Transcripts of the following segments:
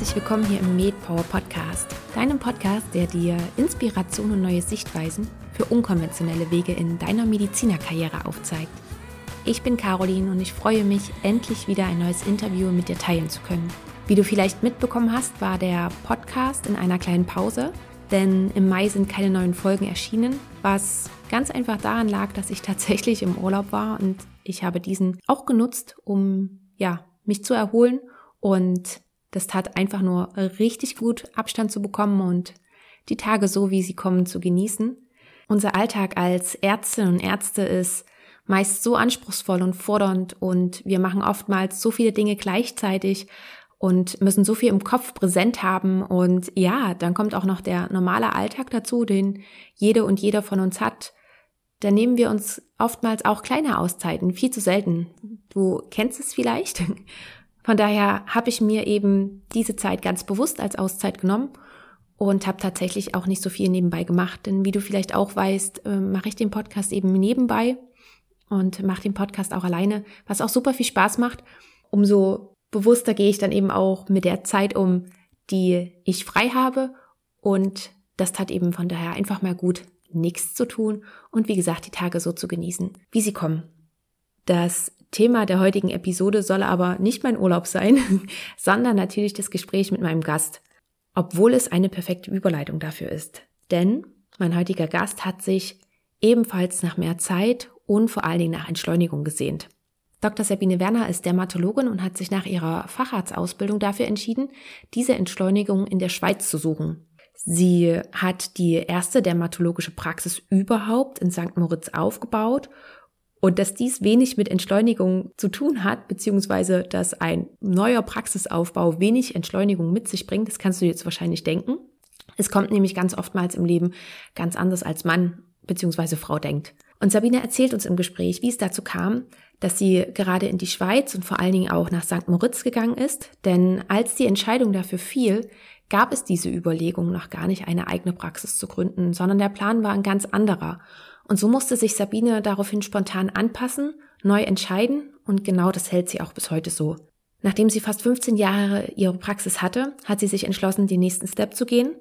herzlich willkommen hier im MedPower Podcast, deinem Podcast, der dir Inspiration und neue Sichtweisen für unkonventionelle Wege in deiner Medizinerkarriere aufzeigt. Ich bin Caroline und ich freue mich, endlich wieder ein neues Interview mit dir teilen zu können. Wie du vielleicht mitbekommen hast, war der Podcast in einer kleinen Pause, denn im Mai sind keine neuen Folgen erschienen, was ganz einfach daran lag, dass ich tatsächlich im Urlaub war und ich habe diesen auch genutzt, um ja, mich zu erholen und das tat einfach nur richtig gut, Abstand zu bekommen und die Tage so, wie sie kommen, zu genießen. Unser Alltag als Ärztinnen und Ärzte ist meist so anspruchsvoll und fordernd und wir machen oftmals so viele Dinge gleichzeitig und müssen so viel im Kopf präsent haben und ja, dann kommt auch noch der normale Alltag dazu, den jede und jeder von uns hat. Da nehmen wir uns oftmals auch kleine Auszeiten, viel zu selten. Du kennst es vielleicht. Von daher habe ich mir eben diese Zeit ganz bewusst als Auszeit genommen und habe tatsächlich auch nicht so viel nebenbei gemacht. Denn wie du vielleicht auch weißt, äh, mache ich den Podcast eben nebenbei und mache den Podcast auch alleine, was auch super viel Spaß macht. Umso bewusster gehe ich dann eben auch mit der Zeit um, die ich frei habe. Und das tat eben von daher einfach mal gut, nichts zu tun und wie gesagt, die Tage so zu genießen, wie sie kommen. Das Thema der heutigen Episode soll aber nicht mein Urlaub sein, sondern natürlich das Gespräch mit meinem Gast, obwohl es eine perfekte Überleitung dafür ist. Denn mein heutiger Gast hat sich ebenfalls nach mehr Zeit und vor allen Dingen nach Entschleunigung gesehnt. Dr. Sabine Werner ist Dermatologin und hat sich nach ihrer Facharztausbildung dafür entschieden, diese Entschleunigung in der Schweiz zu suchen. Sie hat die erste dermatologische Praxis überhaupt in St. Moritz aufgebaut und dass dies wenig mit Entschleunigung zu tun hat, beziehungsweise dass ein neuer Praxisaufbau wenig Entschleunigung mit sich bringt, das kannst du jetzt wahrscheinlich denken. Es kommt nämlich ganz oftmals im Leben ganz anders als Mann beziehungsweise Frau denkt. Und Sabine erzählt uns im Gespräch, wie es dazu kam, dass sie gerade in die Schweiz und vor allen Dingen auch nach St. Moritz gegangen ist. Denn als die Entscheidung dafür fiel, gab es diese Überlegung noch gar nicht, eine eigene Praxis zu gründen, sondern der Plan war ein ganz anderer. Und so musste sich Sabine daraufhin spontan anpassen, neu entscheiden und genau das hält sie auch bis heute so. Nachdem sie fast 15 Jahre ihre Praxis hatte, hat sie sich entschlossen, den nächsten Step zu gehen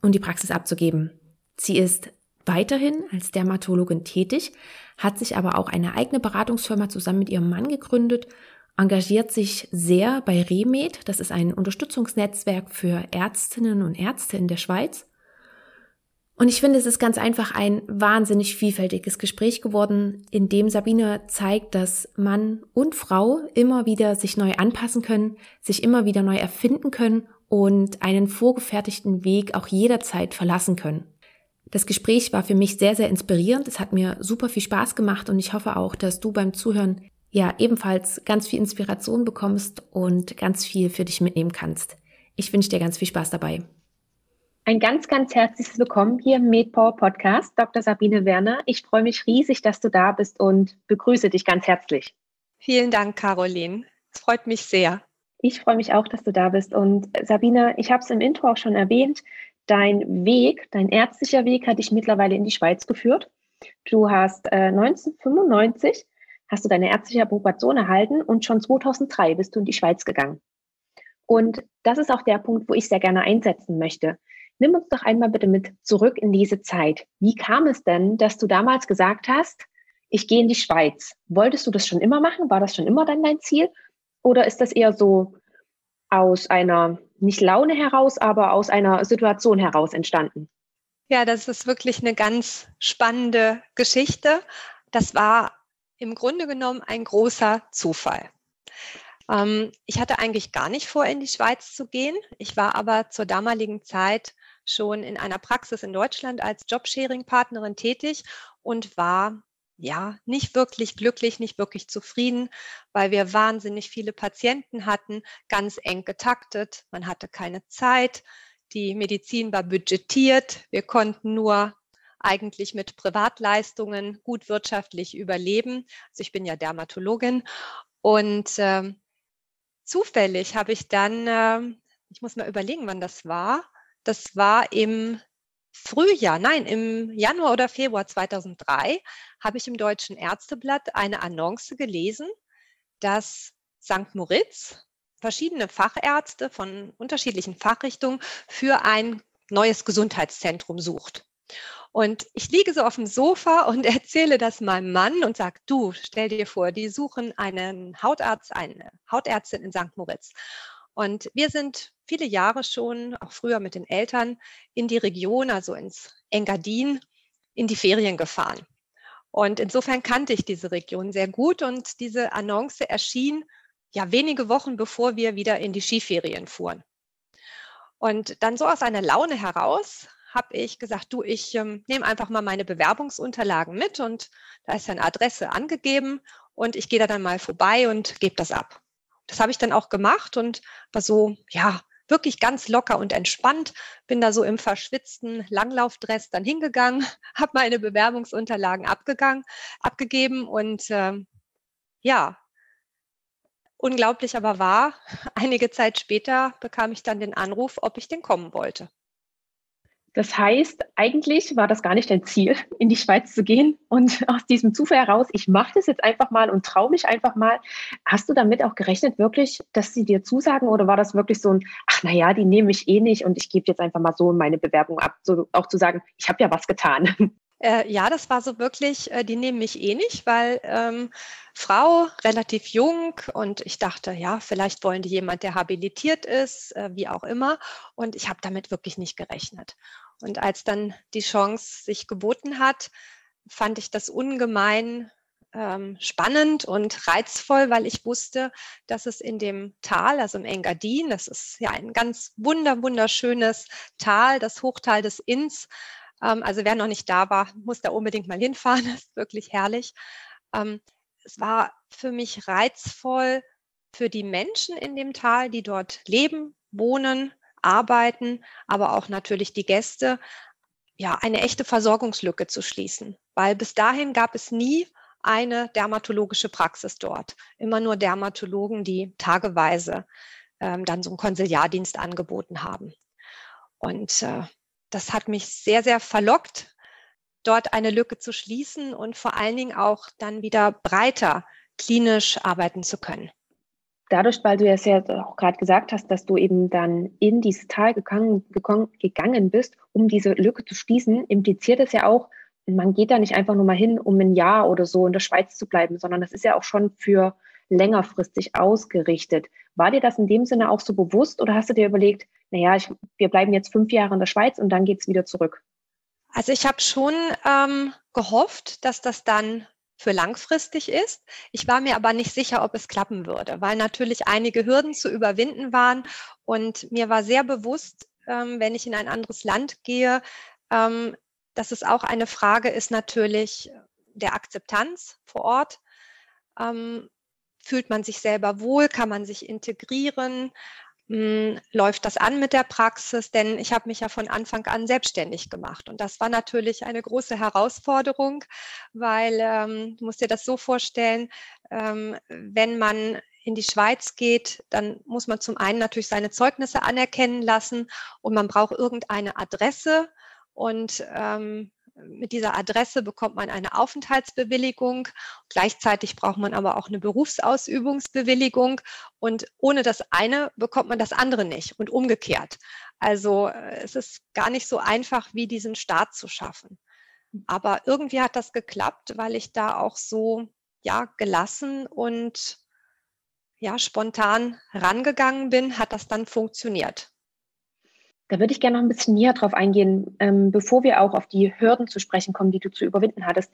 und die Praxis abzugeben. Sie ist weiterhin als Dermatologin tätig, hat sich aber auch eine eigene Beratungsfirma zusammen mit ihrem Mann gegründet, engagiert sich sehr bei Remed, das ist ein Unterstützungsnetzwerk für Ärztinnen und Ärzte in der Schweiz und ich finde, es ist ganz einfach ein wahnsinnig vielfältiges Gespräch geworden, in dem Sabine zeigt, dass Mann und Frau immer wieder sich neu anpassen können, sich immer wieder neu erfinden können und einen vorgefertigten Weg auch jederzeit verlassen können. Das Gespräch war für mich sehr, sehr inspirierend. Es hat mir super viel Spaß gemacht und ich hoffe auch, dass du beim Zuhören ja ebenfalls ganz viel Inspiration bekommst und ganz viel für dich mitnehmen kannst. Ich wünsche dir ganz viel Spaß dabei. Ein ganz, ganz herzliches Willkommen hier im MedPower Podcast, Dr. Sabine Werner. Ich freue mich riesig, dass du da bist und begrüße dich ganz herzlich. Vielen Dank, Caroline. Es freut mich sehr. Ich freue mich auch, dass du da bist. Und Sabine, ich habe es im Intro auch schon erwähnt, dein Weg, dein ärztlicher Weg hat dich mittlerweile in die Schweiz geführt. Du hast äh, 1995 hast du deine ärztliche Approbation erhalten und schon 2003 bist du in die Schweiz gegangen. Und das ist auch der Punkt, wo ich sehr gerne einsetzen möchte. Nimm uns doch einmal bitte mit zurück in diese Zeit. Wie kam es denn, dass du damals gesagt hast, ich gehe in die Schweiz? Wolltest du das schon immer machen? War das schon immer dann dein Ziel? Oder ist das eher so aus einer, nicht Laune heraus, aber aus einer Situation heraus entstanden? Ja, das ist wirklich eine ganz spannende Geschichte. Das war im Grunde genommen ein großer Zufall. Ähm, ich hatte eigentlich gar nicht vor, in die Schweiz zu gehen. Ich war aber zur damaligen Zeit schon in einer Praxis in Deutschland als Jobsharing-Partnerin tätig und war ja nicht wirklich glücklich, nicht wirklich zufrieden, weil wir wahnsinnig viele Patienten hatten, ganz eng getaktet. Man hatte keine Zeit. Die Medizin war budgetiert. Wir konnten nur eigentlich mit Privatleistungen gut wirtschaftlich überleben. Also ich bin ja Dermatologin und äh, zufällig habe ich dann, äh, ich muss mal überlegen, wann das war, das war im Frühjahr, nein, im Januar oder Februar 2003 habe ich im Deutschen Ärzteblatt eine Annonce gelesen, dass St. Moritz verschiedene Fachärzte von unterschiedlichen Fachrichtungen für ein neues Gesundheitszentrum sucht. Und ich liege so auf dem Sofa und erzähle das meinem Mann und sage, du, stell dir vor, die suchen einen Hautarzt, eine Hautärztin in St. Moritz. Und wir sind viele Jahre schon, auch früher mit den Eltern, in die Region, also ins Engadin, in die Ferien gefahren. Und insofern kannte ich diese Region sehr gut und diese Annonce erschien ja wenige Wochen bevor wir wieder in die Skiferien fuhren. Und dann so aus einer Laune heraus habe ich gesagt, du, ich ähm, nehme einfach mal meine Bewerbungsunterlagen mit und da ist eine Adresse angegeben und ich gehe da dann mal vorbei und gebe das ab. Das habe ich dann auch gemacht und war so, ja, wirklich ganz locker und entspannt, bin da so im verschwitzten Langlaufdress dann hingegangen, habe meine Bewerbungsunterlagen abgegangen, abgegeben und äh, ja, unglaublich aber wahr, einige Zeit später bekam ich dann den Anruf, ob ich denn kommen wollte. Das heißt, eigentlich war das gar nicht dein Ziel, in die Schweiz zu gehen. Und aus diesem Zufall heraus, ich mache das jetzt einfach mal und traue mich einfach mal. Hast du damit auch gerechnet, wirklich, dass sie dir zusagen? Oder war das wirklich so ein, ach naja, die nehme ich eh nicht und ich gebe jetzt einfach mal so meine Bewerbung ab, so auch zu sagen, ich habe ja was getan? Äh, ja, das war so wirklich, äh, die nehmen mich eh nicht, weil ähm, Frau, relativ jung und ich dachte, ja, vielleicht wollen die jemand, der habilitiert ist, äh, wie auch immer. Und ich habe damit wirklich nicht gerechnet. Und als dann die Chance sich geboten hat, fand ich das ungemein ähm, spannend und reizvoll, weil ich wusste, dass es in dem Tal, also im Engadin, das ist ja ein ganz wunder, wunderschönes Tal, das Hochtal des Inns. Ähm, also wer noch nicht da war, muss da unbedingt mal hinfahren. Das ist wirklich herrlich. Ähm, es war für mich reizvoll für die Menschen in dem Tal, die dort leben, wohnen, arbeiten, aber auch natürlich die Gäste, ja, eine echte Versorgungslücke zu schließen. Weil bis dahin gab es nie eine dermatologische Praxis dort. Immer nur Dermatologen, die tageweise ähm, dann so einen Konsiliardienst angeboten haben. Und äh, das hat mich sehr, sehr verlockt, dort eine Lücke zu schließen und vor allen Dingen auch dann wieder breiter klinisch arbeiten zu können dadurch, weil du es ja auch gerade gesagt hast, dass du eben dann in dieses Tal gegangen, gegangen bist, um diese Lücke zu schließen, impliziert es ja auch, man geht da nicht einfach nur mal hin, um ein Jahr oder so in der Schweiz zu bleiben, sondern das ist ja auch schon für längerfristig ausgerichtet. War dir das in dem Sinne auch so bewusst oder hast du dir überlegt, naja, ich, wir bleiben jetzt fünf Jahre in der Schweiz und dann geht es wieder zurück? Also ich habe schon ähm, gehofft, dass das dann für langfristig ist. Ich war mir aber nicht sicher, ob es klappen würde, weil natürlich einige Hürden zu überwinden waren. Und mir war sehr bewusst, ähm, wenn ich in ein anderes Land gehe, ähm, dass es auch eine Frage ist natürlich der Akzeptanz vor Ort. Ähm, fühlt man sich selber wohl? Kann man sich integrieren? Hm, läuft das an mit der Praxis? Denn ich habe mich ja von Anfang an selbstständig gemacht. Und das war natürlich eine große Herausforderung, weil ähm, du musst dir das so vorstellen, ähm, wenn man in die Schweiz geht, dann muss man zum einen natürlich seine Zeugnisse anerkennen lassen und man braucht irgendeine Adresse. Und ähm, mit dieser Adresse bekommt man eine Aufenthaltsbewilligung. Gleichzeitig braucht man aber auch eine Berufsausübungsbewilligung. Und ohne das eine bekommt man das andere nicht und umgekehrt. Also äh, es ist gar nicht so einfach, wie diesen Start zu schaffen. Aber irgendwie hat das geklappt, weil ich da auch so ja gelassen und ja spontan rangegangen bin, hat das dann funktioniert. Da würde ich gerne noch ein bisschen näher drauf eingehen, ähm, bevor wir auch auf die Hürden zu sprechen kommen, die du zu überwinden hattest.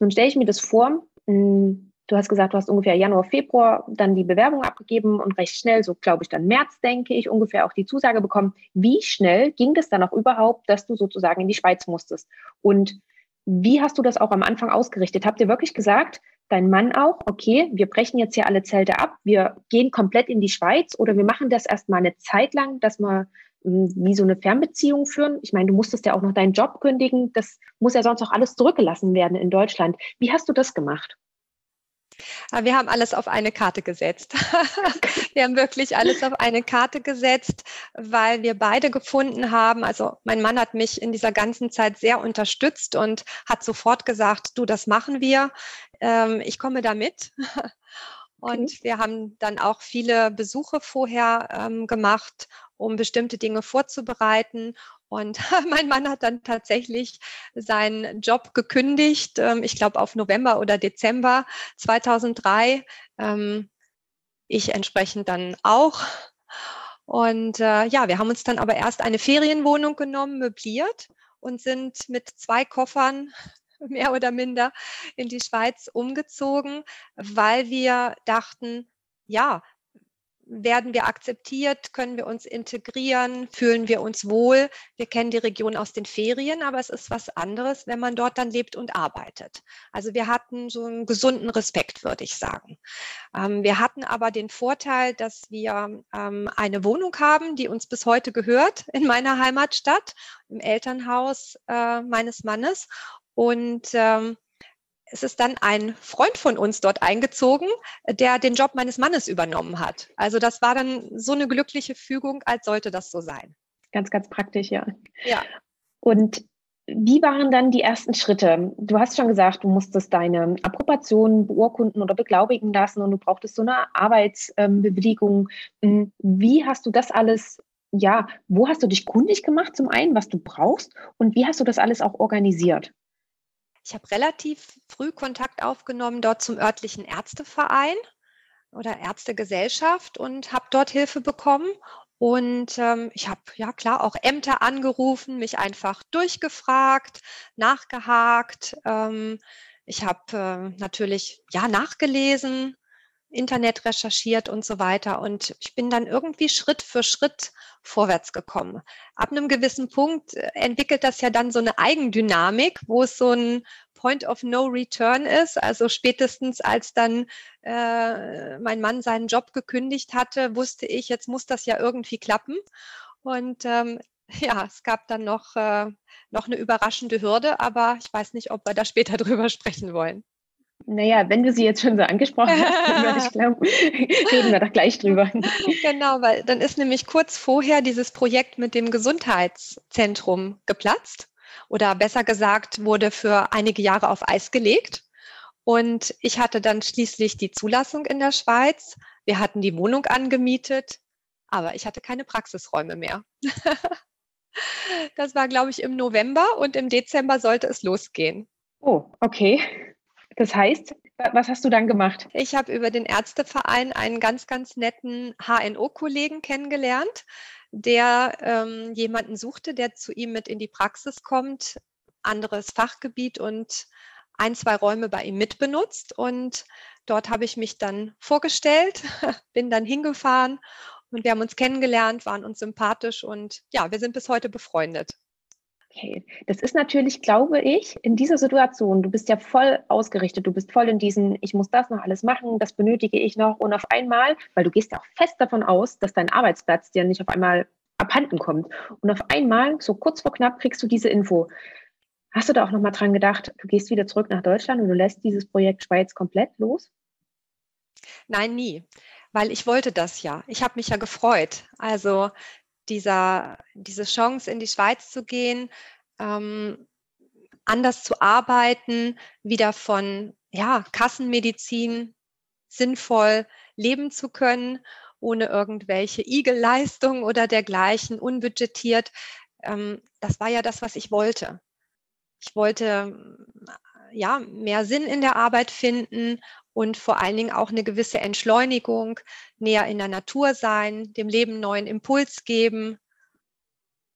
Nun stelle ich mir das vor, mh, hm, du hast gesagt, du hast ungefähr Januar, Februar dann die Bewerbung abgegeben und recht schnell, so glaube ich dann März, denke ich, ungefähr auch die Zusage bekommen. Wie schnell ging das dann auch überhaupt, dass du sozusagen in die Schweiz musstest? Und wie hast du das auch am Anfang ausgerichtet? Habt ihr wirklich gesagt, dein Mann auch, okay, wir brechen jetzt hier alle Zelte ab, wir gehen komplett in die Schweiz oder wir machen das erstmal eine Zeit lang, dass wir wie so eine Fernbeziehung führen? Ich meine, du musstest ja auch noch deinen Job kündigen. Das muss ja sonst auch alles zurückgelassen werden in Deutschland. Wie hast du das gemacht? Ah, wir haben alles auf eine Karte gesetzt. wir haben wirklich alles auf eine Karte gesetzt, weil wir beide gefunden haben, also mein Mann hat mich in dieser ganzen Zeit sehr unterstützt und hat sofort gesagt, du, das machen wir. Ähm, ich komme da mit. Und wir haben dann auch viele Besuche vorher ähm, gemacht, um bestimmte Dinge vorzubereiten. Und mein Mann hat dann tatsächlich seinen Job gekündigt, ähm, ich glaube auf November oder Dezember 2003. Ähm, ich entsprechend dann auch. Und äh, ja, wir haben uns dann aber erst eine Ferienwohnung genommen, möbliert und sind mit zwei Koffern mehr oder minder in die Schweiz umgezogen, weil wir dachten, ja, werden wir akzeptiert, können wir uns integrieren, fühlen wir uns wohl. Wir kennen die Region aus den Ferien, aber es ist was anderes, wenn man dort dann lebt und arbeitet. Also wir hatten so einen gesunden Respekt, würde ich sagen. Ähm, wir hatten aber den Vorteil, dass wir ähm, eine Wohnung haben, die uns bis heute gehört in meiner Heimatstadt, im Elternhaus äh, meines Mannes. Und ähm, es ist dann ein Freund von uns dort eingezogen, der den Job meines Mannes übernommen hat. Also das war dann so eine glückliche Fügung, als sollte das so sein. Ganz, ganz praktisch, ja. Ja. Und wie waren dann die ersten Schritte? Du hast schon gesagt, du musstest deine Approbation beurkunden oder beglaubigen lassen und du brauchtest so eine Arbeitsbewilligung. Hm, wie hast du das alles, ja, wo hast du dich kundig gemacht zum einen, was du brauchst und wie hast du das alles auch organisiert? Ich habe relativ früh Kontakt aufgenommen dort zum örtlichen Ärzteverein oder Ärztegesellschaft und habe dort Hilfe bekommen. Und ähm, ich habe ja klar auch Ämter angerufen, mich einfach durchgefragt, nachgehakt. Ähm, ich habe äh, natürlich ja nachgelesen, Internet recherchiert und so weiter. Und ich bin dann irgendwie Schritt für Schritt vorwärts gekommen. Ab einem gewissen Punkt äh, entwickelt das ja dann so eine Eigendynamik, wo es so ein Point of No Return ist. Also spätestens als dann äh, mein Mann seinen Job gekündigt hatte, wusste ich, jetzt muss das ja irgendwie klappen. Und ähm, ja, es gab dann noch, äh, noch eine überraschende Hürde, aber ich weiß nicht, ob wir da später drüber sprechen wollen. Naja, wenn du sie jetzt schon so angesprochen hast, dann würde ich glauben, reden wir doch gleich drüber. Genau, weil dann ist nämlich kurz vorher dieses Projekt mit dem Gesundheitszentrum geplatzt oder besser gesagt wurde für einige Jahre auf Eis gelegt. Und ich hatte dann schließlich die Zulassung in der Schweiz. Wir hatten die Wohnung angemietet, aber ich hatte keine Praxisräume mehr. das war, glaube ich, im November und im Dezember sollte es losgehen. Oh, okay. Das heißt, was hast du dann gemacht? Ich habe über den Ärzteverein einen ganz, ganz netten HNO-Kollegen kennengelernt, der ähm, jemanden suchte, der zu ihm mit in die Praxis kommt, anderes Fachgebiet und ein, zwei Räume bei ihm mitbenutzt. Und dort habe ich mich dann vorgestellt, bin dann hingefahren und wir haben uns kennengelernt, waren uns sympathisch und ja, wir sind bis heute befreundet. Okay, das ist natürlich, glaube ich, in dieser Situation, du bist ja voll ausgerichtet, du bist voll in diesen, ich muss das noch alles machen, das benötige ich noch und auf einmal, weil du gehst ja auch fest davon aus, dass dein Arbeitsplatz dir nicht auf einmal abhanden kommt und auf einmal, so kurz vor knapp, kriegst du diese Info. Hast du da auch nochmal dran gedacht, du gehst wieder zurück nach Deutschland und du lässt dieses Projekt Schweiz komplett los? Nein, nie, weil ich wollte das ja. Ich habe mich ja gefreut. Also dieser, diese Chance, in die Schweiz zu gehen, ähm, anders zu arbeiten, wieder von ja, Kassenmedizin sinnvoll leben zu können, ohne irgendwelche Igelleistungen oder dergleichen, unbudgetiert. Ähm, das war ja das, was ich wollte. Ich wollte ja mehr Sinn in der Arbeit finden und vor allen Dingen auch eine gewisse Entschleunigung, näher in der Natur sein, dem Leben neuen Impuls geben.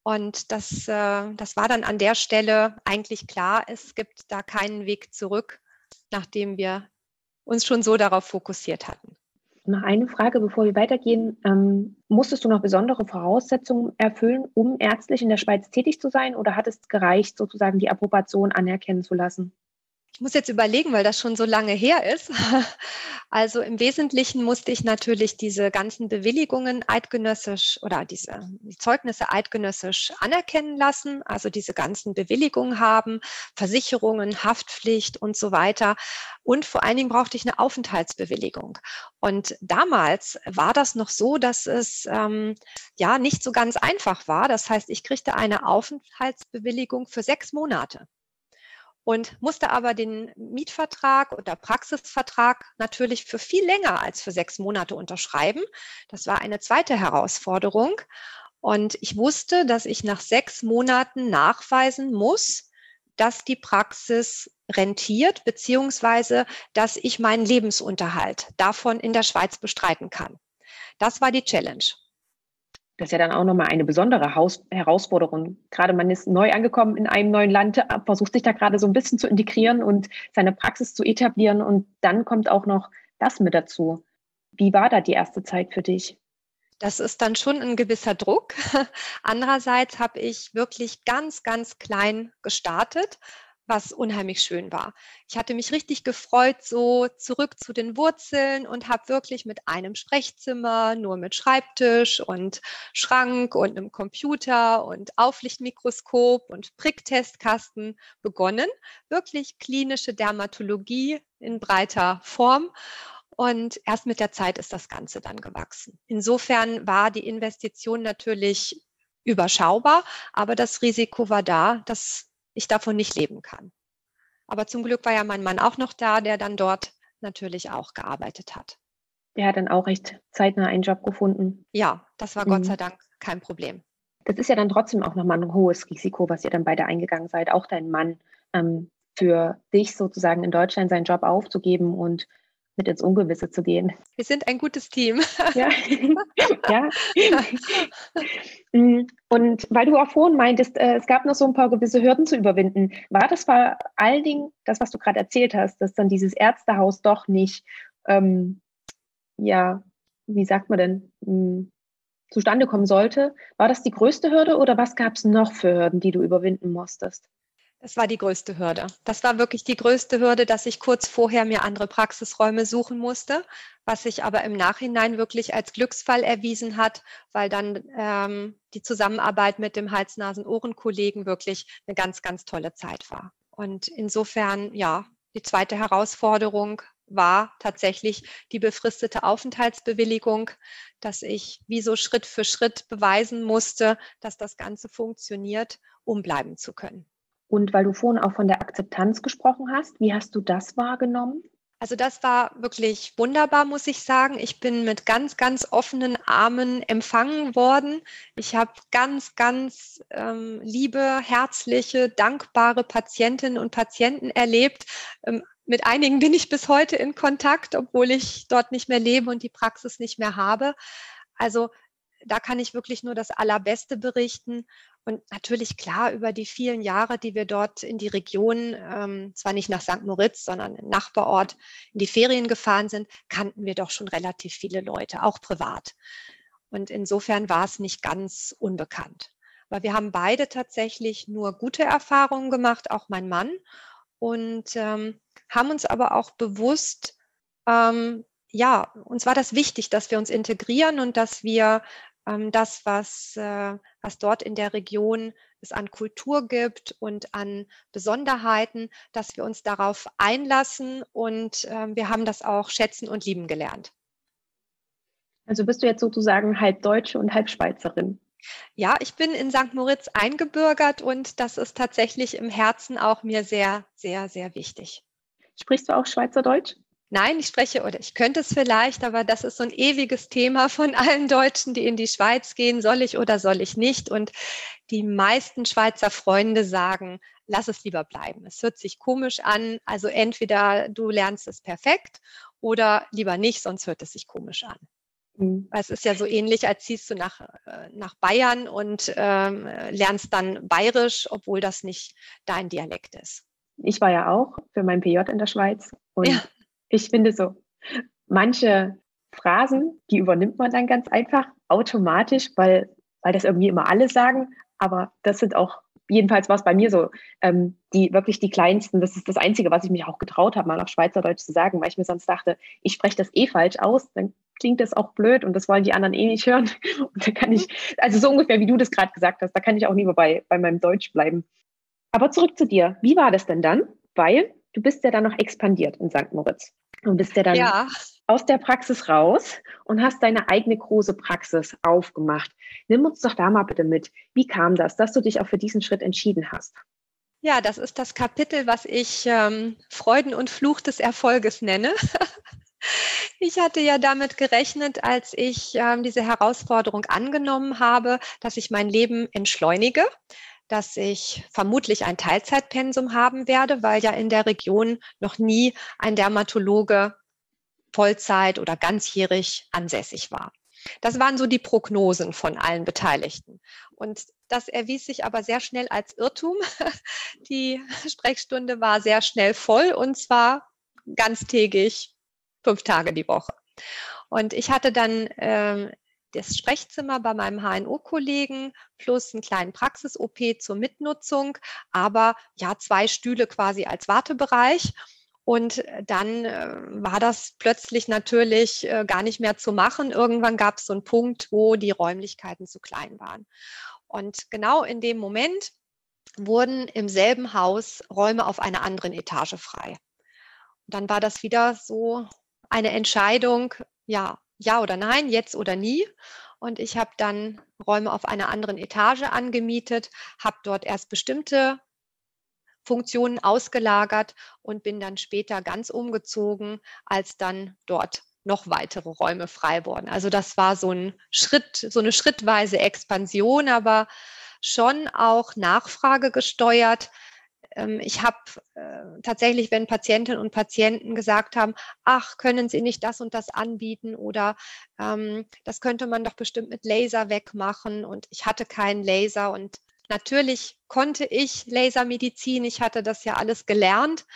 Und das, äh, das war dann an der Stelle eigentlich klar, es gibt da keinen Weg zurück, nachdem wir uns schon so darauf fokussiert hatten. Noch eine Frage, bevor wir weitergehen. Ähm, musstest du noch besondere Voraussetzungen erfüllen, um ärztlich in der Schweiz tätig zu sein oder hat es gereicht, sozusagen die Approbation anerkennen zu lassen? Ich muss jetzt überlegen, weil das schon so lange her ist. Also im Wesentlichen musste ich natürlich diese ganzen Bewilligungen eidgenössisch oder diese die Zeugnisse eidgenössisch anerkennen lassen, also diese ganzen Bewilligungen haben, Versicherungen, Haftpflicht und so weiter. Und vor allen Dingen brauchte ich eine Aufenthaltsbewilligung. Und damals war das noch so, dass es ähm, ja nicht so ganz einfach war. Das heißt, ich kriegte eine Aufenthaltsbewilligung für sechs Monate. Und musste aber den Mietvertrag oder Praxisvertrag natürlich für viel länger als für sechs Monate unterschreiben. Das war eine zweite Herausforderung. Und ich wusste, dass ich nach sechs Monaten nachweisen muss, dass die Praxis rentiert, beziehungsweise dass ich meinen Lebensunterhalt davon in der Schweiz bestreiten kann. Das war die Challenge. Das ist ja dann auch nochmal eine besondere Haus Herausforderung. Gerade man ist neu angekommen in einem neuen Land, äh, versucht sich da gerade so ein bisschen zu integrieren und seine Praxis zu etablieren. Und dann kommt auch noch das mit dazu. Wie war da die erste Zeit für dich? Das ist dann schon ein gewisser Druck. Andererseits habe ich wirklich ganz, ganz klein gestartet, was unheimlich schön war. Ich hatte mich richtig gefreut, so zurück zu den Wurzeln und habe wirklich mit einem Sprechzimmer, nur mit Schreibtisch und Schrank und einem Computer und Auflichtmikroskop und Pricktestkasten begonnen. Wirklich klinische Dermatologie in breiter Form. Und erst mit der Zeit ist das Ganze dann gewachsen. Insofern war die Investition natürlich überschaubar, aber das Risiko war da, dass ich davon nicht leben kann. Aber zum Glück war ja mein Mann auch noch da, der dann dort natürlich auch gearbeitet hat. Der hat dann auch recht zeitnah einen Job gefunden. Ja, das war mhm. Gott sei Dank kein Problem. Das ist ja dann trotzdem auch nochmal ein hohes Risiko, was ihr dann beide eingegangen seid, auch dein Mann, ähm, für dich sozusagen in Deutschland seinen Job aufzugeben und mit ins Ungewisse zu gehen. Wir sind ein gutes Team. Ja. ja. Mm, und weil du auch vorhin meintest, äh, es gab noch so ein paar gewisse Hürden zu überwinden, war das vor allen Dingen das, was du gerade erzählt hast, dass dann dieses Ärztehaus doch nicht, ähm, ja, wie sagt man denn, mh, mm, zustande kommen sollte? War das die größte Hürde oder was gab es noch für Hürden, die du überwinden musstest? Das war die größte Hürde. Das war wirklich die größte Hürde, dass ich kurz vorher mir andere Praxisräume suchen musste, was sich aber im Nachhinein wirklich als Glücksfall erwiesen hat, weil dann ähm, die Zusammenarbeit mit dem Hals-Nasen-Ohren-Kollegen wirklich eine ganz, ganz tolle Zeit war. Und insofern, ja, die zweite Herausforderung war tatsächlich die befristete Aufenthaltsbewilligung, dass ich wie so Schritt für Schritt beweisen musste, dass das Ganze funktioniert, um bleiben zu können. Und weil du vorhin auch von der Akzeptanz gesprochen hast, wie hast du das wahrgenommen? Also das war wirklich wunderbar, muss ich sagen. Ich bin mit ganz, ganz offenen Armen empfangen worden. Ich habe ganz, ganz ähm, liebe, herzliche, dankbare Patientinnen und Patienten erlebt. Ähm, mit einigen bin ich bis heute in Kontakt, obwohl ich dort nicht mehr lebe und die Praxis nicht mehr habe. Also da kann ich wirklich nur das Allerbeste berichten. Und natürlich klar über die vielen Jahre, die wir dort in die Region, ähm, zwar nicht nach St. Moritz, sondern im Nachbarort in die Ferien gefahren sind, kannten wir doch schon relativ viele Leute, auch privat. Und insofern war es nicht ganz unbekannt. Aber wir haben beide tatsächlich nur gute Erfahrungen gemacht, auch mein Mann, und ähm, haben uns aber auch bewusst ähm, ja, uns war das wichtig, dass wir uns integrieren und dass wir das, was, äh, was dort in der Region es an Kultur gibt und an Besonderheiten, dass wir uns darauf einlassen und ähm, wir haben das auch schätzen und lieben gelernt. Also bist du jetzt sozusagen halb Deutsche und halb Schweizerin? Ja, ich bin in St. Moritz eingebürgert und das ist tatsächlich im Herzen auch mir sehr, sehr, sehr wichtig. Sprichst du auch Schweizerdeutsch? Nein, ich spreche oder ich könnte es vielleicht, aber das ist so ein ewiges Thema von allen Deutschen, die in die Schweiz gehen. Soll ich oder soll ich nicht? Und die meisten Schweizer Freunde sagen, lass es lieber bleiben. Es hört sich komisch an. Also entweder du lernst es perfekt oder lieber nicht, sonst hört es sich komisch an. Mhm. Es ist ja so ähnlich, als ziehst du nach, äh, nach Bayern und ähm, lernst dann Bayerisch, obwohl das nicht dein Dialekt ist. Ich war ja auch für mein PJ in der Schweiz und ja ich finde so, manche Phrasen, die übernimmt man dann ganz einfach automatisch, weil, weil das irgendwie immer alle sagen. Aber das sind auch, jedenfalls war es bei mir so, ähm, die wirklich die kleinsten. Das ist das Einzige, was ich mich auch getraut habe, mal auf Schweizerdeutsch zu sagen, weil ich mir sonst dachte, ich spreche das eh falsch aus, dann klingt das auch blöd und das wollen die anderen eh nicht hören. Und da kann ich, also so ungefähr wie du das gerade gesagt hast, da kann ich auch lieber bei, bei meinem Deutsch bleiben. Aber zurück zu dir. Wie war das denn dann? Weil du bist ja dann noch expandiert in St. Moritz und bist ja dann ja. aus der Praxis raus und hast deine eigene große Praxis aufgemacht. Nimm uns doch da mal bitte mit. Wie kam das, dass du dich auch für diesen Schritt entschieden hast? Ja, das ist das Kapitel, was ich ähm, Freuden und Fluch des Erfolges nenne. Ich hatte ja damit gerechnet, als ich ähm, diese Herausforderung angenommen habe, dass ich mein Leben entschleunige, dass ich vermutlich ein Teilzeitpensum haben werde, weil ja in der Region noch nie ein Dermatologe Vollzeit oder ganzjährig ansässig war. Das waren so die Prognosen von allen Beteiligten. Und das erwies sich aber sehr schnell als Irrtum. Die Sprechstunde war sehr schnell voll und zwar ganztägig, fünf Tage die Woche. Und ich hatte dann äh, das Sprechzimmer bei meinem HNO-Kollegen plus einen kleinen Praxis-OP zur Mitnutzung, aber ja, zwei Stühle quasi als Wartebereich. Und dann äh, war das plötzlich natürlich äh, gar nicht mehr zu machen. Irgendwann gab es so einen Punkt, wo die Räumlichkeiten zu klein waren. Und genau in dem Moment wurden im selben Haus Räume auf einer anderen Etage frei. Und dann war das wieder so eine Entscheidung, ja, ja oder nein, jetzt oder nie. Und ich habe dann Räume auf einer anderen Etage angemietet, habe dort erst bestimmte Funktionen ausgelagert und bin dann später ganz umgezogen, als dann dort noch weitere Räume frei wurden. Also das war so ein Schritt, so eine schrittweise Expansion, aber schon auch Nachfrage gesteuert. Ähm, ich habe äh, tatsächlich, wenn Patientinnen und Patienten gesagt haben, ach, können Sie nicht das und das anbieten oder ähm, das könnte man doch bestimmt mit Laser wegmachen und ich hatte keinen Laser und natürlich konnte ich Lasermedizin, ich hatte das ja alles gelernt.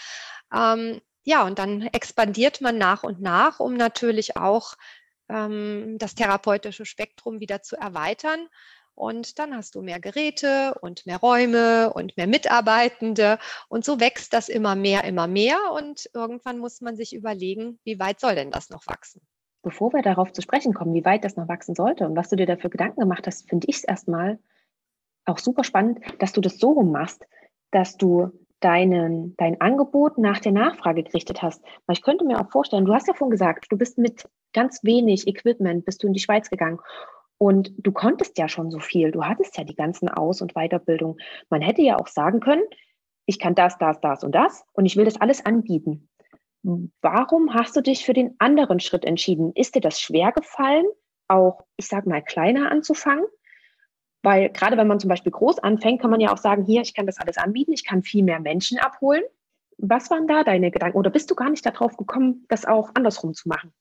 Ähm, ja, und dann expandiert man nach und nach, um natürlich auch ähm, das therapeutische Spektrum wieder zu erweitern. Und dann hast du mehr Geräte und mehr Räume und mehr Mitarbeitende. Und so wächst das immer mehr, immer mehr. Und irgendwann muss man sich überlegen, wie weit soll denn das noch wachsen? Bevor wir darauf zu sprechen kommen, wie weit das noch wachsen sollte und was du dir dafür Gedanken gemacht hast, finde ich es erstmal auch super spannend, dass du das so rum machst, dass du deinen, dein Angebot nach der Nachfrage gerichtet hast. Weil ich könnte mir auch vorstellen, du hast ja vorhin gesagt, du bist mit ganz wenig Equipment, bist du in die Schweiz gegangen. Und du konntest ja schon so viel. Du hattest ja die ganzen Aus- und Weiterbildung. Man hätte ja auch sagen können, ich kann das, das, das und das und ich will das alles anbieten. Warum hast du dich für den anderen Schritt entschieden? Ist dir das schwer gefallen, auch, ich sage mal, kleiner anzufangen? Weil gerade wenn man zum Beispiel groß anfängt, kann man ja auch sagen, hier, ich kann das alles anbieten, ich kann viel mehr Menschen abholen. Was waren da deine Gedanken? Oder bist du gar nicht darauf gekommen, das auch andersrum zu machen?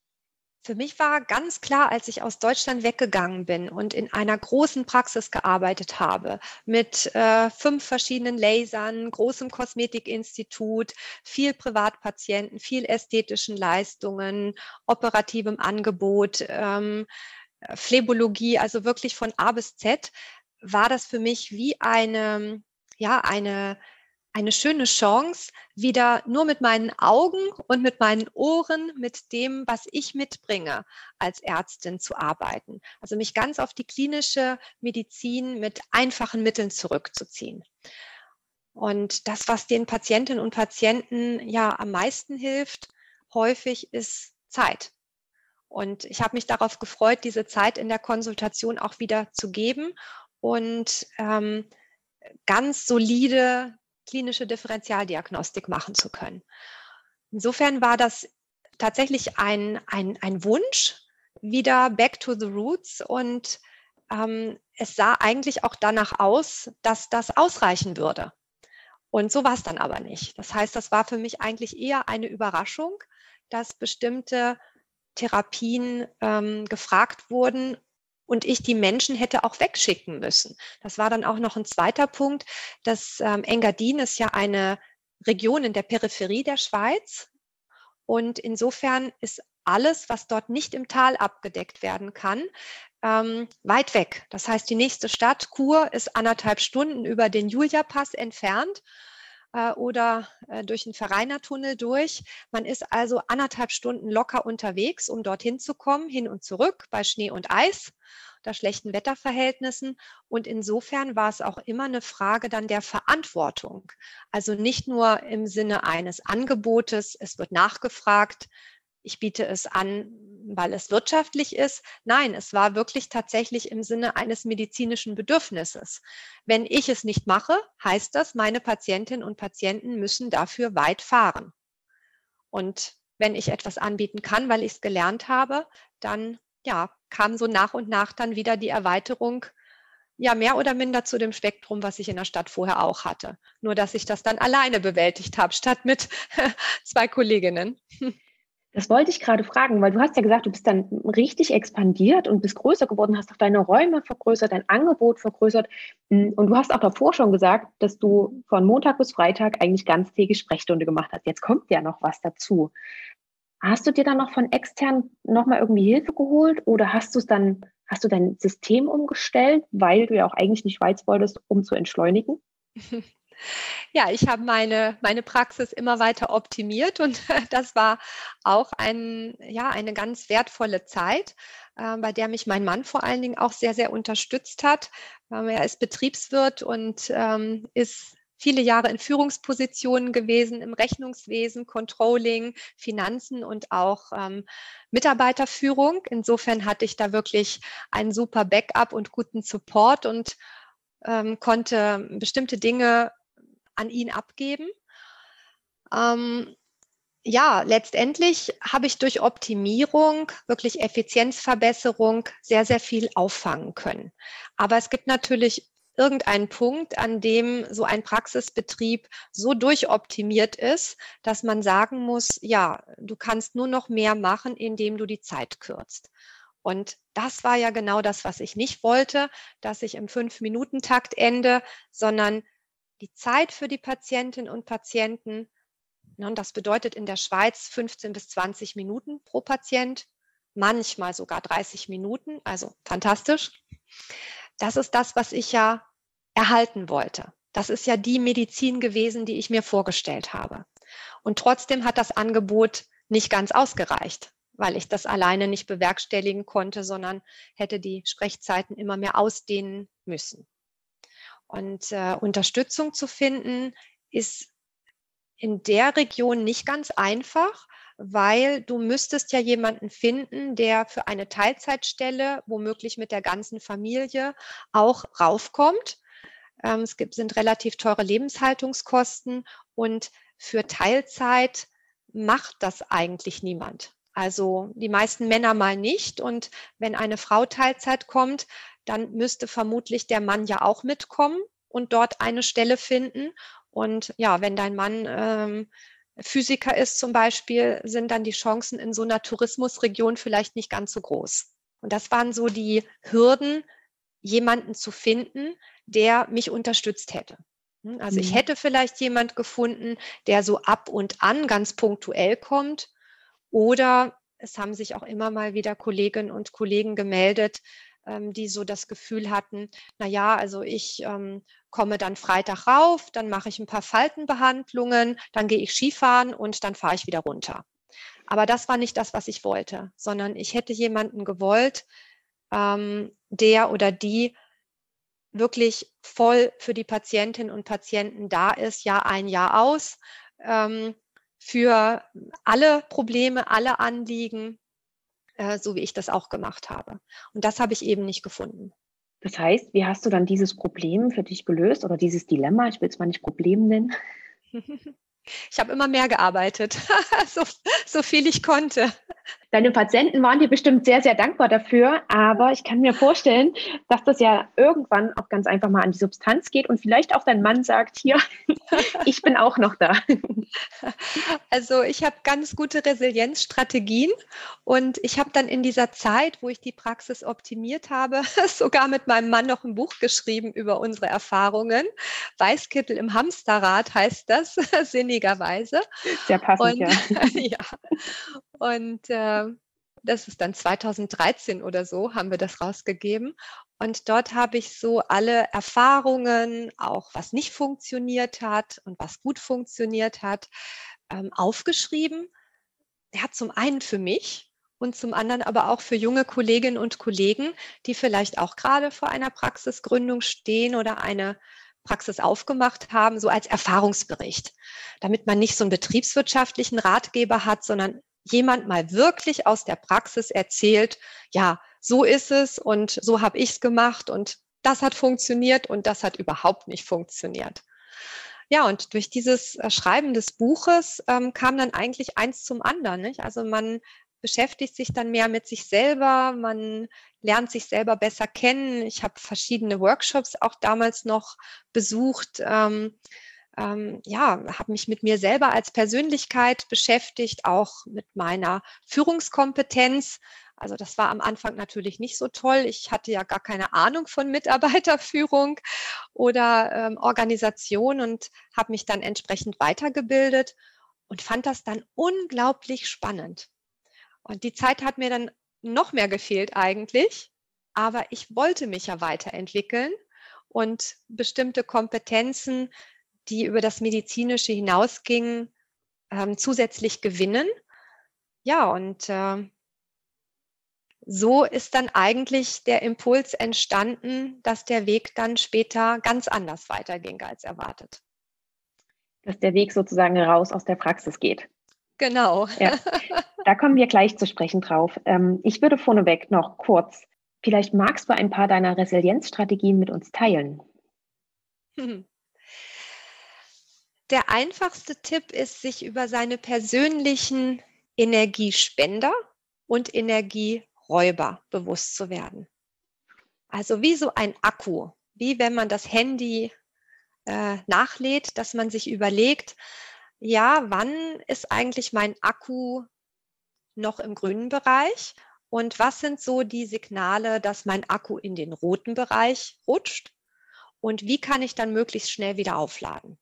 Für mich war ganz klar, als ich aus Deutschland weggegangen bin und in einer großen Praxis gearbeitet habe, mit äh, fünf verschiedenen Lasern, großem Kosmetikinstitut, viel Privatpatienten, viel ästhetischen Leistungen, operativem Angebot, ähm, Phlebologie, also wirklich von A bis Z, war das für mich wie eine, ja, eine, eine schöne Chance, wieder nur mit meinen Augen und mit meinen Ohren, mit dem, was ich mitbringe, als Ärztin zu arbeiten. Also mich ganz auf die klinische Medizin mit einfachen Mitteln zurückzuziehen. Und das, was den Patientinnen und Patienten ja am meisten hilft, häufig ist Zeit. Und ich habe mich darauf gefreut, diese Zeit in der Konsultation auch wieder zu geben und ähm, ganz solide klinische Differentialdiagnostik machen zu können. Insofern war das tatsächlich ein, ein, ein Wunsch, wieder back to the roots und ähm, es sah eigentlich auch danach aus, dass das ausreichen würde. Und so war es dann aber nicht. Das heißt, das war für mich eigentlich eher eine Überraschung, dass bestimmte Therapien ähm, gefragt wurden und ich die Menschen hätte auch wegschicken müssen. Das war dann auch noch ein zweiter Punkt. Das ähm, Engadin ist ja eine Region in der Peripherie der Schweiz und insofern ist alles, was dort nicht im Tal abgedeckt werden kann, ähm, weit weg. Das heißt, die nächste Stadt, Chur, ist anderthalb Stunden über den Julia-Pass entfernt oder äh, durch den Verreinertunnel durch. Man ist also anderthalb Stunden locker unterwegs, um dorthin zu kommen, hin und zurück bei Schnee und Eis unter schlechten Wetterverhältnissen. Und insofern war es auch immer eine Frage dann der Verantwortung. Also nicht nur im Sinne eines Angebotes, es wird nachgefragt, ich biete es an, weil es wirtschaftlich ist. Nein, es war wirklich tatsächlich im Sinne eines medizinischen Bedürfnisses. Wenn ich es nicht mache, heißt das, meine Patientinnen und Patienten müssen dafür weit fahren. Und wenn ich etwas anbieten kann, weil ich es gelernt habe, dann ja, kam so nach und nach dann wieder die Erweiterung ja mehr oder minder zu dem Spektrum, was ich in der Stadt vorher auch hatte. Nur dass ich das dann alleine bewältigt habe, statt mit zwei Kolleginnen. Das wollte ich gerade fragen, weil du hast ja gesagt, du bist dann richtig expandiert und bist größer geworden, hast auch deine Räume vergrößert, dein Angebot vergrößert. Und du hast auch davor schon gesagt, dass du von Montag bis Freitag eigentlich ganztägig Sprechstunde gemacht hast. Jetzt kommt ja noch was dazu. Hast du dir dann noch von extern nochmal irgendwie Hilfe geholt oder hast du es dann, hast du dein System umgestellt, weil du ja auch eigentlich die Schweiz wolltest, um zu entschleunigen? Ja, ich habe meine, meine Praxis immer weiter optimiert und das war auch ein, ja, eine ganz wertvolle Zeit, äh, bei der mich mein Mann vor allen Dingen auch sehr, sehr unterstützt hat. Ähm, er ist Betriebswirt und ähm, ist viele Jahre in Führungspositionen gewesen im Rechnungswesen, Controlling, Finanzen und auch ähm, Mitarbeiterführung. Insofern hatte ich da wirklich einen super Backup und guten Support und ähm, konnte bestimmte Dinge an ihn abgeben. Ähm, ja, letztendlich habe ich durch Optimierung, wirklich Effizienzverbesserung sehr, sehr viel auffangen können. Aber es gibt natürlich irgendeinen Punkt, an dem so ein Praxisbetrieb so durchoptimiert ist, dass man sagen muss, ja, du kannst nur noch mehr machen, indem du die Zeit kürzt. Und das war ja genau das, was ich nicht wollte, dass ich im Fünf-Minuten-Takt ende, sondern die Zeit für die Patientinnen und Patienten, ne, und das bedeutet in der Schweiz 15 bis 20 Minuten pro Patient, manchmal sogar 30 Minuten, also fantastisch. Das ist das, was ich ja erhalten wollte. Das ist ja die Medizin gewesen, die ich mir vorgestellt habe. Und trotzdem hat das Angebot nicht ganz ausgereicht, weil ich das alleine nicht bewerkstelligen konnte, sondern hätte die Sprechzeiten immer mehr ausdehnen müssen. Und äh, Unterstützung zu finden ist in der Region nicht ganz einfach, weil du müsstest ja jemanden finden, der für eine Teilzeitstelle, womöglich mit der ganzen Familie, auch raufkommt. Ähm, es gibt, sind relativ teure Lebenshaltungskosten und für Teilzeit macht das eigentlich niemand. Also die meisten Männer mal nicht. Und wenn eine Frau Teilzeit kommt, dann müsste vermutlich der Mann ja auch mitkommen und dort eine Stelle finden. Und ja, wenn dein Mann ähm, Physiker ist zum Beispiel, sind dann die Chancen in so einer Tourismusregion vielleicht nicht ganz so groß. Und das waren so die Hürden, jemanden zu finden, der mich unterstützt hätte. Hm, also ich mhm. hätte vielleicht jemand gefunden, der so ab und an ganz punktuell kommt. Oder es haben sich auch immer mal wieder Kolleginnen und Kollegen gemeldet, ähm, die so das Gefühl hatten, na ja, also ich ähm, komme dann Freitag rauf, dann mache ich ein paar Faltenbehandlungen, dann gehe ich Skifahren und dann fahre ich wieder runter. Aber das war nicht das, was ich wollte, sondern ich hätte jemanden gewollt, ähm, der oder die wirklich voll für die Patientinnen und Patienten da ist, Jahr ein, Jahr aus, ähm, für alle Probleme, alle Anliegen, äh, so wie ich das auch gemacht habe. Und das habe ich eben nicht gefunden. Das heißt, wie hast du dann dieses Problem für dich gelöst oder dieses Dilemma? Ich will es mal nicht Problem nennen. Ich habe immer mehr gearbeitet, so, so viel ich konnte. Deine Patienten waren dir bestimmt sehr, sehr dankbar dafür, aber ich kann mir vorstellen, dass das ja irgendwann auch ganz einfach mal an die Substanz geht und vielleicht auch dein Mann sagt, hier, ich bin auch noch da. Also ich habe ganz gute Resilienzstrategien und ich habe dann in dieser Zeit, wo ich die Praxis optimiert habe, sogar mit meinem Mann noch ein Buch geschrieben über unsere Erfahrungen. Weißkittel im Hamsterrad heißt das, sinnigerweise. Sehr passend, und, ja. ja. Und äh, das ist dann 2013 oder so, haben wir das rausgegeben. Und dort habe ich so alle Erfahrungen, auch was nicht funktioniert hat und was gut funktioniert hat, ähm, aufgeschrieben. Hat zum einen für mich und zum anderen aber auch für junge Kolleginnen und Kollegen, die vielleicht auch gerade vor einer Praxisgründung stehen oder eine Praxis aufgemacht haben, so als Erfahrungsbericht, damit man nicht so einen betriebswirtschaftlichen Ratgeber hat, sondern jemand mal wirklich aus der Praxis erzählt, ja, so ist es und so habe ich es gemacht und das hat funktioniert und das hat überhaupt nicht funktioniert. Ja, und durch dieses äh, Schreiben des Buches ähm, kam dann eigentlich eins zum anderen. Nicht? Also man beschäftigt sich dann mehr mit sich selber, man lernt sich selber besser kennen. Ich habe verschiedene Workshops auch damals noch besucht. Ähm, ähm, ja, habe mich mit mir selber als Persönlichkeit beschäftigt, auch mit meiner Führungskompetenz. Also das war am Anfang natürlich nicht so toll. Ich hatte ja gar keine Ahnung von Mitarbeiterführung oder ähm, Organisation und habe mich dann entsprechend weitergebildet und fand das dann unglaublich spannend. Und die Zeit hat mir dann noch mehr gefehlt eigentlich, aber ich wollte mich ja weiterentwickeln und bestimmte Kompetenzen, die über das Medizinische hinausgingen, ähm, zusätzlich gewinnen. Ja, und äh, so ist dann eigentlich der Impuls entstanden, dass der Weg dann später ganz anders weiterging als erwartet. Dass der Weg sozusagen raus aus der Praxis geht. Genau. Ja. Da kommen wir gleich zu sprechen drauf. Ähm, ich würde vorneweg noch kurz, vielleicht magst du ein paar deiner Resilienzstrategien mit uns teilen. Der einfachste Tipp ist, sich über seine persönlichen Energiespender und Energieräuber bewusst zu werden. Also wie so ein Akku, wie wenn man das Handy äh, nachlädt, dass man sich überlegt, ja, wann ist eigentlich mein Akku noch im grünen Bereich? Und was sind so die Signale, dass mein Akku in den roten Bereich rutscht? Und wie kann ich dann möglichst schnell wieder aufladen?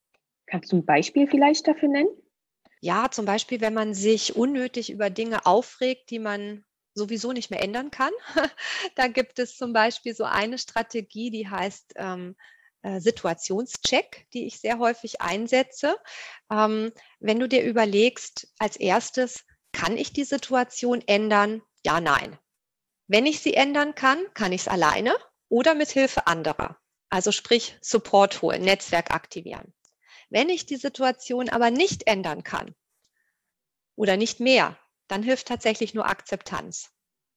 Kannst du ein Beispiel vielleicht dafür nennen? Ja, zum Beispiel, wenn man sich unnötig über Dinge aufregt, die man sowieso nicht mehr ändern kann. da gibt es zum Beispiel so eine Strategie, die heißt ähm, äh, Situationscheck, die ich sehr häufig einsetze. Ähm, wenn du dir überlegst, als erstes, kann ich die Situation ändern? Ja, nein. Wenn ich sie ändern kann, kann ich es alleine oder mit Hilfe anderer. Also sprich Support holen, Netzwerk aktivieren. Wenn ich die Situation aber nicht ändern kann oder nicht mehr, dann hilft tatsächlich nur Akzeptanz.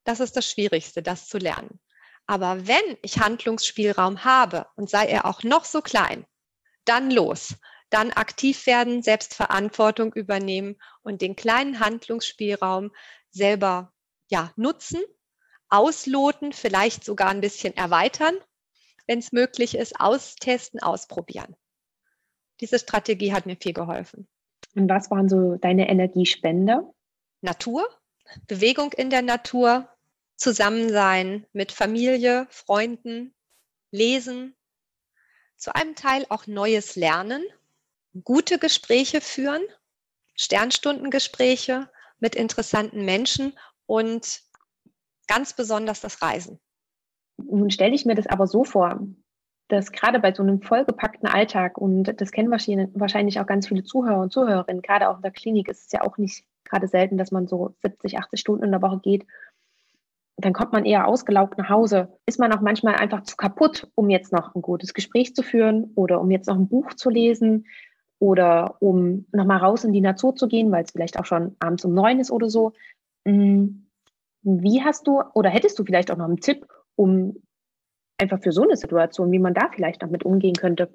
Das ist das Schwierigste, das zu lernen. Aber wenn ich Handlungsspielraum habe und sei er auch noch so klein, dann los. Dann aktiv werden, Selbstverantwortung übernehmen und den kleinen Handlungsspielraum selber ja, nutzen, ausloten, vielleicht sogar ein bisschen erweitern, wenn es möglich ist, austesten, ausprobieren. Diese Strategie hat mir viel geholfen. Und was waren so deine Energiespender? Natur, Bewegung in der Natur, Zusammensein mit Familie, Freunden, Lesen, zu einem Teil auch Neues lernen, gute Gespräche führen, Sternstundengespräche mit interessanten Menschen und ganz besonders das Reisen. Nun stelle ich mir das aber so vor, dass gerade bei so einem vollgepackten Alltag, und das kennen wahrscheinlich auch ganz viele Zuhörer und Zuhörerinnen, gerade auch in der Klinik ist es ja auch nicht gerade selten, dass man so 70, 80 Stunden in der Woche geht dann kommt man eher ausgelaugt nach Hause. Ist man auch manchmal einfach zu kaputt, um jetzt noch ein gutes Gespräch zu führen oder um jetzt noch ein Buch zu lesen oder um nochmal raus in die Natur zu gehen, weil es vielleicht auch schon abends um neun ist oder so. Mm, wie hast du oder hättest du vielleicht auch noch einen Tipp, um einfach für so eine Situation, wie man da vielleicht noch mit umgehen könnte?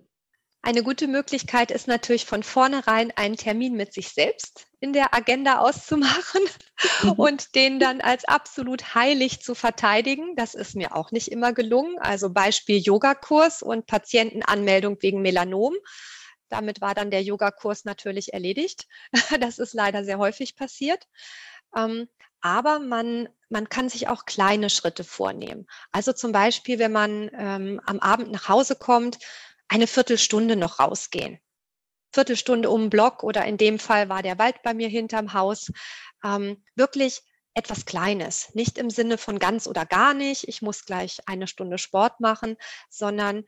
Eine gute Möglichkeit ist natürlich von vornherein einen Termin mit sich selbst in der Agenda auszumachen mhm. und den dann als absolut heilig zu verteidigen. Das ist mir auch nicht immer gelungen. Also Beispiel Yogakurs und Patientenanmeldung wegen Melanom. Damit war dann der Yogakurs natürlich erledigt. Das ist leider sehr häufig passiert. Aber man, man kann sich auch kleine Schritte vornehmen. Also zum Beispiel, wenn man ähm, am Abend nach Hause kommt, eine Viertelstunde noch rausgehen. Viertelstunde um den Block oder in dem Fall war der Wald bei mir hinterm Haus. Ähm, wirklich etwas Kleines, nicht im Sinne von ganz oder gar nicht, ich muss gleich eine Stunde Sport machen, sondern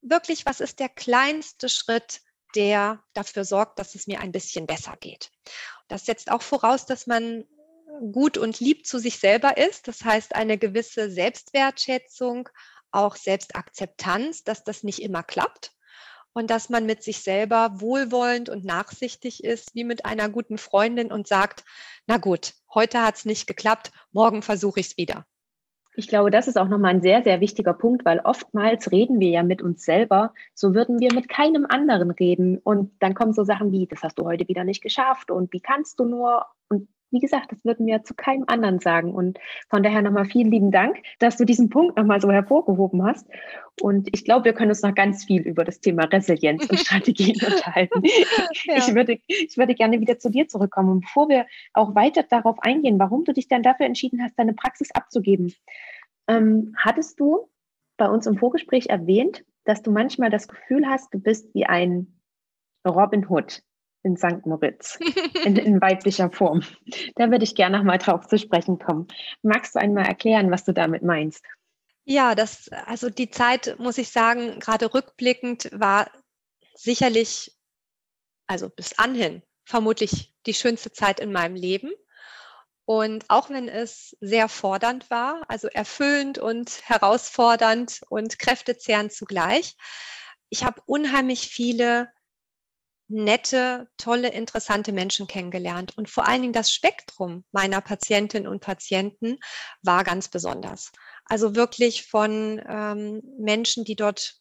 wirklich, was ist der kleinste Schritt, der dafür sorgt, dass es mir ein bisschen besser geht. Das setzt auch voraus, dass man gut und lieb zu sich selber ist, das heißt eine gewisse Selbstwertschätzung auch Selbstakzeptanz, dass das nicht immer klappt und dass man mit sich selber wohlwollend und nachsichtig ist, wie mit einer guten Freundin und sagt, na gut, heute hat es nicht geklappt, morgen versuche ich es wieder. Ich glaube, das ist auch nochmal ein sehr, sehr wichtiger Punkt, weil oftmals reden wir ja mit uns selber, so würden wir mit keinem anderen reden. Und dann kommen so Sachen wie, das hast du heute wieder nicht geschafft und wie kannst du nur? Und wie gesagt, das würden wir zu keinem anderen sagen. Und von daher nochmal vielen lieben Dank, dass du diesen Punkt nochmal so hervorgehoben hast. Und ich glaube, wir können uns noch ganz viel über das Thema Resilienz und Strategien unterhalten. Ja. Ich, würde, ich würde gerne wieder zu dir zurückkommen. Und bevor wir auch weiter darauf eingehen, warum du dich dann dafür entschieden hast, deine Praxis abzugeben, ähm, hattest du bei uns im Vorgespräch erwähnt, dass du manchmal das Gefühl hast, du bist wie ein Robin Hood in St. Moritz in, in, weiblicher Form. Da würde ich gerne nochmal drauf zu sprechen kommen. Magst du einmal erklären, was du damit meinst? Ja, das, also die Zeit, muss ich sagen, gerade rückblickend war sicherlich, also bis anhin, vermutlich die schönste Zeit in meinem Leben. Und auch wenn es sehr fordernd war, also erfüllend und herausfordernd und kräftezehrend zugleich, ich habe unheimlich viele nette, tolle, interessante Menschen kennengelernt. Und vor allen Dingen das Spektrum meiner Patientinnen und Patienten war ganz besonders. Also wirklich von ähm, Menschen, die dort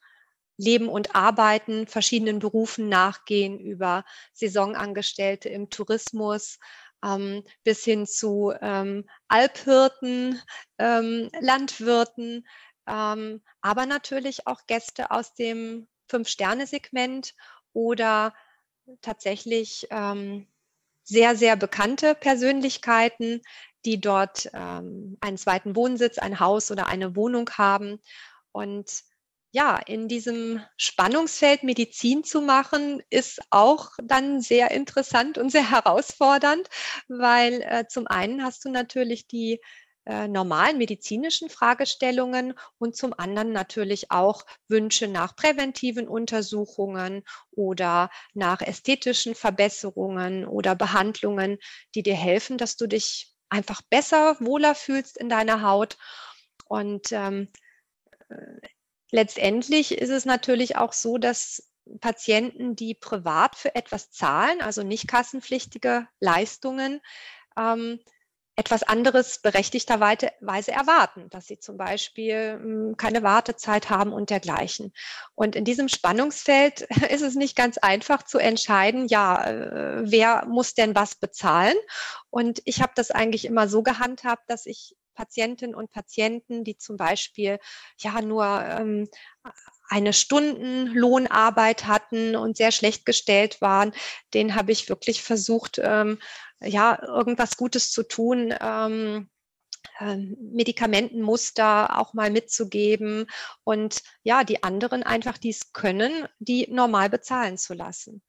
leben und arbeiten, verschiedenen Berufen nachgehen, über Saisonangestellte im Tourismus ähm, bis hin zu ähm, Alphirten, ähm, Landwirten, ähm, aber natürlich auch Gäste aus dem Fünf-Sterne-Segment oder tatsächlich ähm, sehr, sehr bekannte Persönlichkeiten, die dort ähm, einen zweiten Wohnsitz, ein Haus oder eine Wohnung haben. Und ja, in diesem Spannungsfeld Medizin zu machen, ist auch dann sehr interessant und sehr herausfordernd, weil äh, zum einen hast du natürlich die äh, normalen medizinischen Fragestellungen und zum anderen natürlich auch Wünsche nach präventiven Untersuchungen oder nach ästhetischen Verbesserungen oder Behandlungen, die dir helfen, dass du dich einfach besser, wohler fühlst in deiner Haut. Und ähm, äh, letztendlich ist es natürlich auch so, dass Patienten, die privat für etwas zahlen, also nicht kassenpflichtige Leistungen, ähm, etwas anderes berechtigterweise erwarten, dass sie zum Beispiel hm, keine Wartezeit haben und dergleichen. Und in diesem Spannungsfeld ist es nicht ganz einfach zu entscheiden, ja, äh, wer muss denn was bezahlen? Und ich habe das eigentlich immer so gehandhabt, dass ich Patientinnen und Patienten, die zum Beispiel ja nur ähm, eine Stundenlohnarbeit hatten und sehr schlecht gestellt waren, den habe ich wirklich versucht, ähm, ja, irgendwas Gutes zu tun. Ähm, ähm, Medikamentenmuster auch mal mitzugeben und ja, die anderen einfach, die es können, die normal bezahlen zu lassen.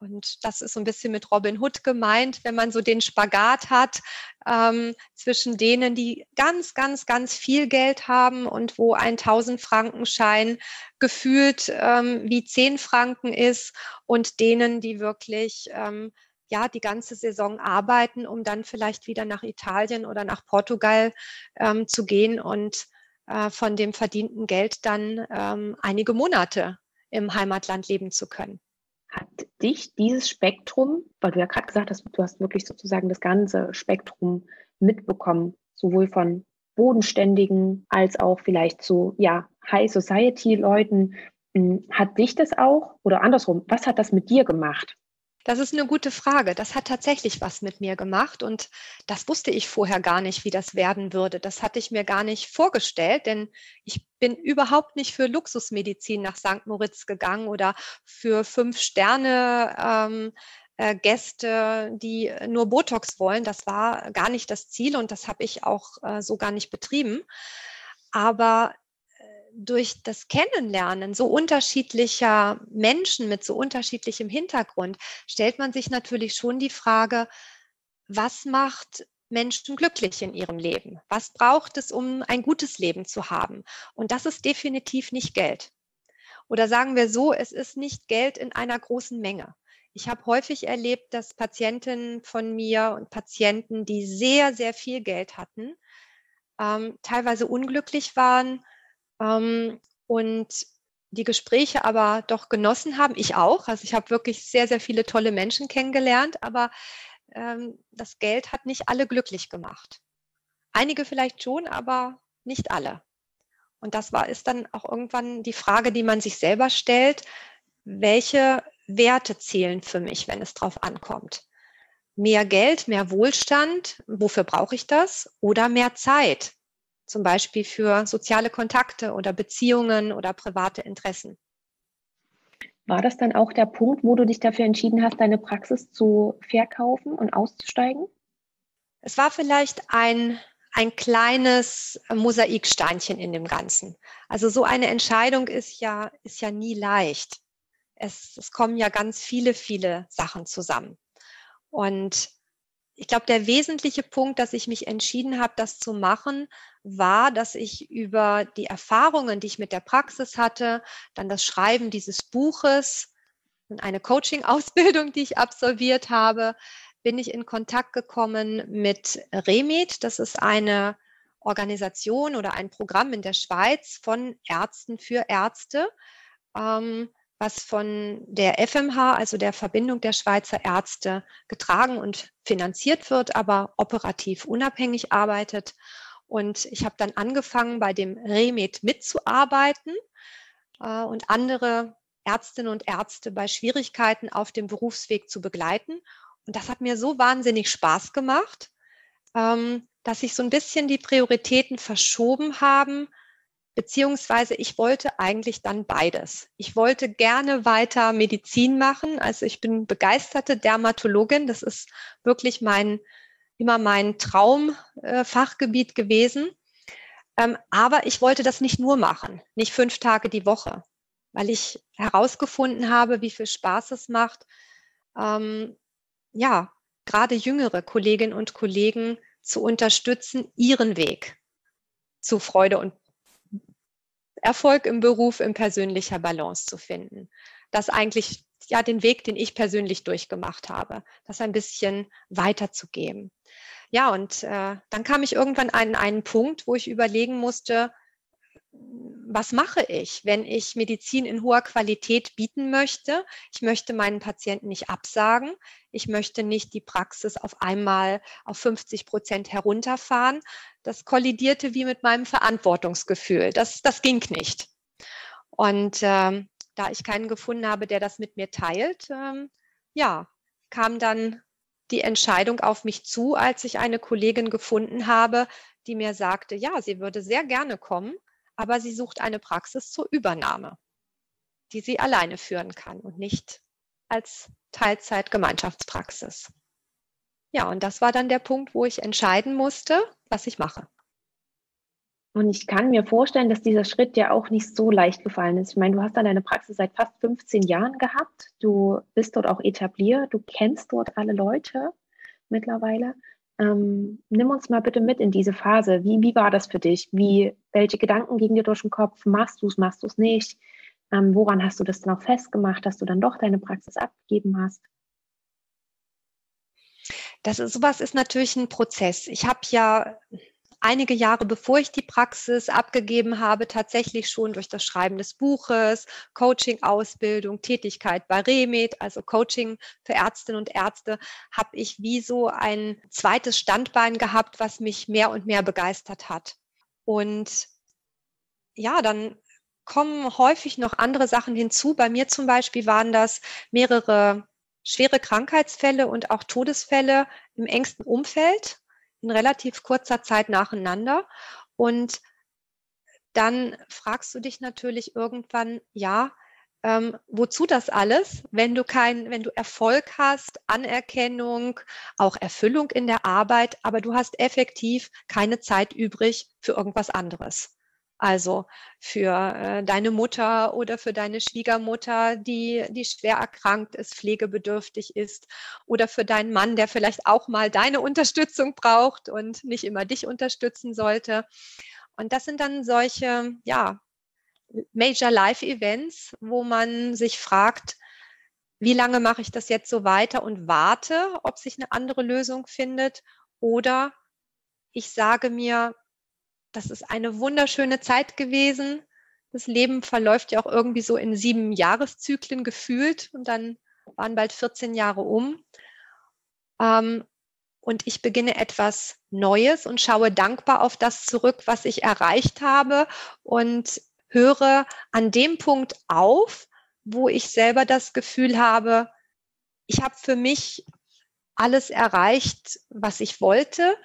Und das ist so ein bisschen mit Robin Hood gemeint, wenn man so den Spagat hat ähm, zwischen denen, die ganz, ganz, ganz viel Geld haben und wo ein 1000 Franken Schein gefühlt ähm, wie 10 Franken ist und denen, die wirklich ähm, ja die ganze Saison arbeiten, um dann vielleicht wieder nach Italien oder nach Portugal ähm, zu gehen und äh, von dem verdienten Geld dann ähm, einige Monate im Heimatland leben zu können. Hat dich dieses Spektrum, weil du ja gerade gesagt hast, du hast wirklich sozusagen das ganze Spektrum mitbekommen, sowohl von Bodenständigen als auch vielleicht zu ja, High Society Leuten. Hm, hat dich das auch oder andersrum, was hat das mit dir gemacht? Das ist eine gute Frage. Das hat tatsächlich was mit mir gemacht und das wusste ich vorher gar nicht, wie das werden würde. Das hatte ich mir gar nicht vorgestellt, denn ich bin überhaupt nicht für Luxusmedizin nach St. Moritz gegangen oder für fünf Sterne. Ähm, äh, Gäste, die nur Botox wollen. Das war gar nicht das Ziel und das habe ich auch äh, so gar nicht betrieben. Aber durch das Kennenlernen so unterschiedlicher Menschen mit so unterschiedlichem Hintergrund stellt man sich natürlich schon die Frage, was macht Menschen glücklich in ihrem Leben? Was braucht es, um ein gutes Leben zu haben? Und das ist definitiv nicht Geld. Oder sagen wir so, es ist nicht Geld in einer großen Menge. Ich habe häufig erlebt, dass Patientinnen von mir und Patienten, die sehr, sehr viel Geld hatten, ähm, teilweise unglücklich waren ähm, und die Gespräche aber doch genossen haben. Ich auch. Also ich habe wirklich sehr, sehr viele tolle Menschen kennengelernt, aber ähm, das Geld hat nicht alle glücklich gemacht. Einige vielleicht schon, aber nicht alle. Und das war, ist dann auch irgendwann die Frage, die man sich selber stellt. Welche Werte zählen für mich, wenn es drauf ankommt? Mehr Geld, mehr Wohlstand, wofür brauche ich das? Oder mehr Zeit, zum Beispiel für soziale Kontakte oder Beziehungen oder private Interessen. War das dann auch der Punkt, wo du dich dafür entschieden hast, deine Praxis zu verkaufen und auszusteigen? Es war vielleicht ein, ein kleines Mosaiksteinchen in dem Ganzen. Also so eine Entscheidung ist ja, ist ja nie leicht. Es, es kommen ja ganz viele, viele Sachen zusammen. Und ich glaube, der wesentliche Punkt, dass ich mich entschieden habe, das zu machen, war, dass ich über die Erfahrungen, die ich mit der Praxis hatte, dann das Schreiben dieses Buches und eine Coaching-Ausbildung, die ich absolviert habe, bin ich in Kontakt gekommen mit REMED. Das ist eine Organisation oder ein Programm in der Schweiz von Ärzten für Ärzte. Ähm, was von der FMH, also der Verbindung der Schweizer Ärzte, getragen und finanziert wird, aber operativ unabhängig arbeitet. Und ich habe dann angefangen, bei dem REMED mitzuarbeiten äh, und andere Ärztinnen und Ärzte bei Schwierigkeiten auf dem Berufsweg zu begleiten. Und das hat mir so wahnsinnig Spaß gemacht, ähm, dass sich so ein bisschen die Prioritäten verschoben haben Beziehungsweise ich wollte eigentlich dann beides. Ich wollte gerne weiter Medizin machen. Also ich bin begeisterte Dermatologin. Das ist wirklich mein, immer mein Traumfachgebiet äh, gewesen. Ähm, aber ich wollte das nicht nur machen, nicht fünf Tage die Woche, weil ich herausgefunden habe, wie viel Spaß es macht, ähm, ja, gerade jüngere Kolleginnen und Kollegen zu unterstützen, ihren Weg zu Freude und Erfolg im Beruf in persönlicher Balance zu finden. Das eigentlich ja den Weg, den ich persönlich durchgemacht habe, das ein bisschen weiterzugeben. Ja, und äh, dann kam ich irgendwann an einen Punkt, wo ich überlegen musste, was mache ich, wenn ich Medizin in hoher Qualität bieten möchte? Ich möchte meinen Patienten nicht absagen. Ich möchte nicht die Praxis auf einmal auf 50 Prozent herunterfahren. Das kollidierte wie mit meinem Verantwortungsgefühl. Das, das ging nicht. Und ähm, da ich keinen gefunden habe, der das mit mir teilt, ähm, ja, kam dann die Entscheidung auf mich zu, als ich eine Kollegin gefunden habe, die mir sagte, ja, sie würde sehr gerne kommen, aber sie sucht eine Praxis zur Übernahme, die sie alleine führen kann und nicht als Teilzeit-Gemeinschaftspraxis. Ja, und das war dann der Punkt, wo ich entscheiden musste, was ich mache. Und ich kann mir vorstellen, dass dieser Schritt ja auch nicht so leicht gefallen ist. Ich meine, du hast dann deine Praxis seit fast 15 Jahren gehabt. Du bist dort auch etabliert. Du kennst dort alle Leute mittlerweile. Ähm, nimm uns mal bitte mit in diese Phase. Wie, wie war das für dich? Wie, welche Gedanken gingen dir durch den Kopf? Machst du es, machst du es nicht? Ähm, woran hast du das dann auch festgemacht, dass du dann doch deine Praxis abgegeben hast? Das ist, sowas ist natürlich ein Prozess. Ich habe ja einige Jahre bevor ich die Praxis abgegeben habe, tatsächlich schon durch das Schreiben des Buches, Coaching-Ausbildung, Tätigkeit bei Remed, also Coaching für Ärztinnen und Ärzte, habe ich wie so ein zweites Standbein gehabt, was mich mehr und mehr begeistert hat. Und ja, dann kommen häufig noch andere Sachen hinzu. Bei mir zum Beispiel waren das mehrere schwere Krankheitsfälle und auch Todesfälle im engsten Umfeld in relativ kurzer Zeit nacheinander. Und dann fragst du dich natürlich irgendwann, ja, ähm, wozu das alles, wenn du kein, wenn du Erfolg hast, Anerkennung, auch Erfüllung in der Arbeit, aber du hast effektiv keine Zeit übrig für irgendwas anderes. Also für äh, deine Mutter oder für deine Schwiegermutter, die, die schwer erkrankt ist, pflegebedürftig ist oder für deinen Mann, der vielleicht auch mal deine Unterstützung braucht und nicht immer dich unterstützen sollte. Und das sind dann solche, ja, Major Life Events, wo man sich fragt, wie lange mache ich das jetzt so weiter und warte, ob sich eine andere Lösung findet oder ich sage mir, das ist eine wunderschöne Zeit gewesen. Das Leben verläuft ja auch irgendwie so in sieben Jahreszyklen gefühlt und dann waren bald 14 Jahre um. Ähm, und ich beginne etwas Neues und schaue dankbar auf das zurück, was ich erreicht habe und höre an dem Punkt auf, wo ich selber das Gefühl habe, ich habe für mich alles erreicht, was ich wollte.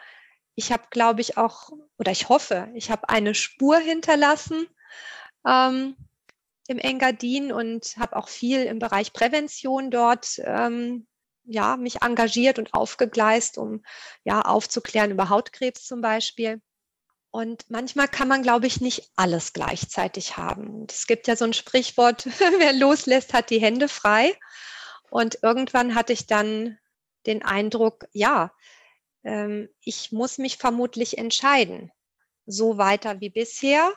Ich habe, glaube ich, auch, oder ich hoffe, ich habe eine Spur hinterlassen ähm, im Engadin und habe auch viel im Bereich Prävention dort ähm, ja, mich engagiert und aufgegleist, um ja aufzuklären über Hautkrebs zum Beispiel. Und manchmal kann man, glaube ich, nicht alles gleichzeitig haben. Es gibt ja so ein Sprichwort, wer loslässt, hat die Hände frei. Und irgendwann hatte ich dann den Eindruck, ja, ähm, ich muss mich vermutlich entscheiden, so weiter wie bisher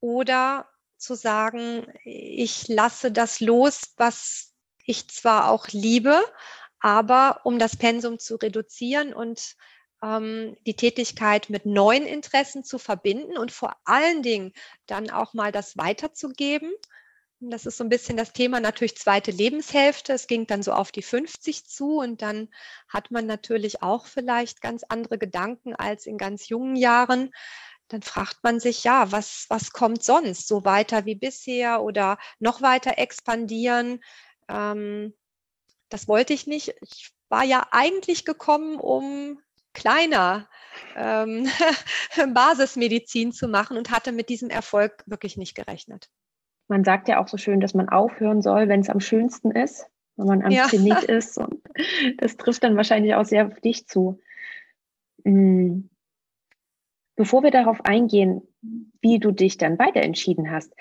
oder zu sagen, ich lasse das los, was ich zwar auch liebe, aber um das Pensum zu reduzieren und ähm, die Tätigkeit mit neuen Interessen zu verbinden und vor allen Dingen dann auch mal das weiterzugeben. Das ist so ein bisschen das Thema natürlich zweite Lebenshälfte. Es ging dann so auf die 50 zu und dann hat man natürlich auch vielleicht ganz andere Gedanken als in ganz jungen Jahren. Dann fragt man sich, ja, was, was kommt sonst? So weiter wie bisher oder noch weiter expandieren? Ähm, das wollte ich nicht. Ich war ja eigentlich gekommen, um kleiner ähm, Basismedizin zu machen und hatte mit diesem Erfolg wirklich nicht gerechnet. Man sagt ja auch so schön, dass man aufhören soll, wenn es am schönsten ist, wenn man am ja. Zenit ist. Und das trifft dann wahrscheinlich auch sehr auf dich zu. Hm. Bevor wir darauf eingehen, wie du dich dann weiter entschieden hast,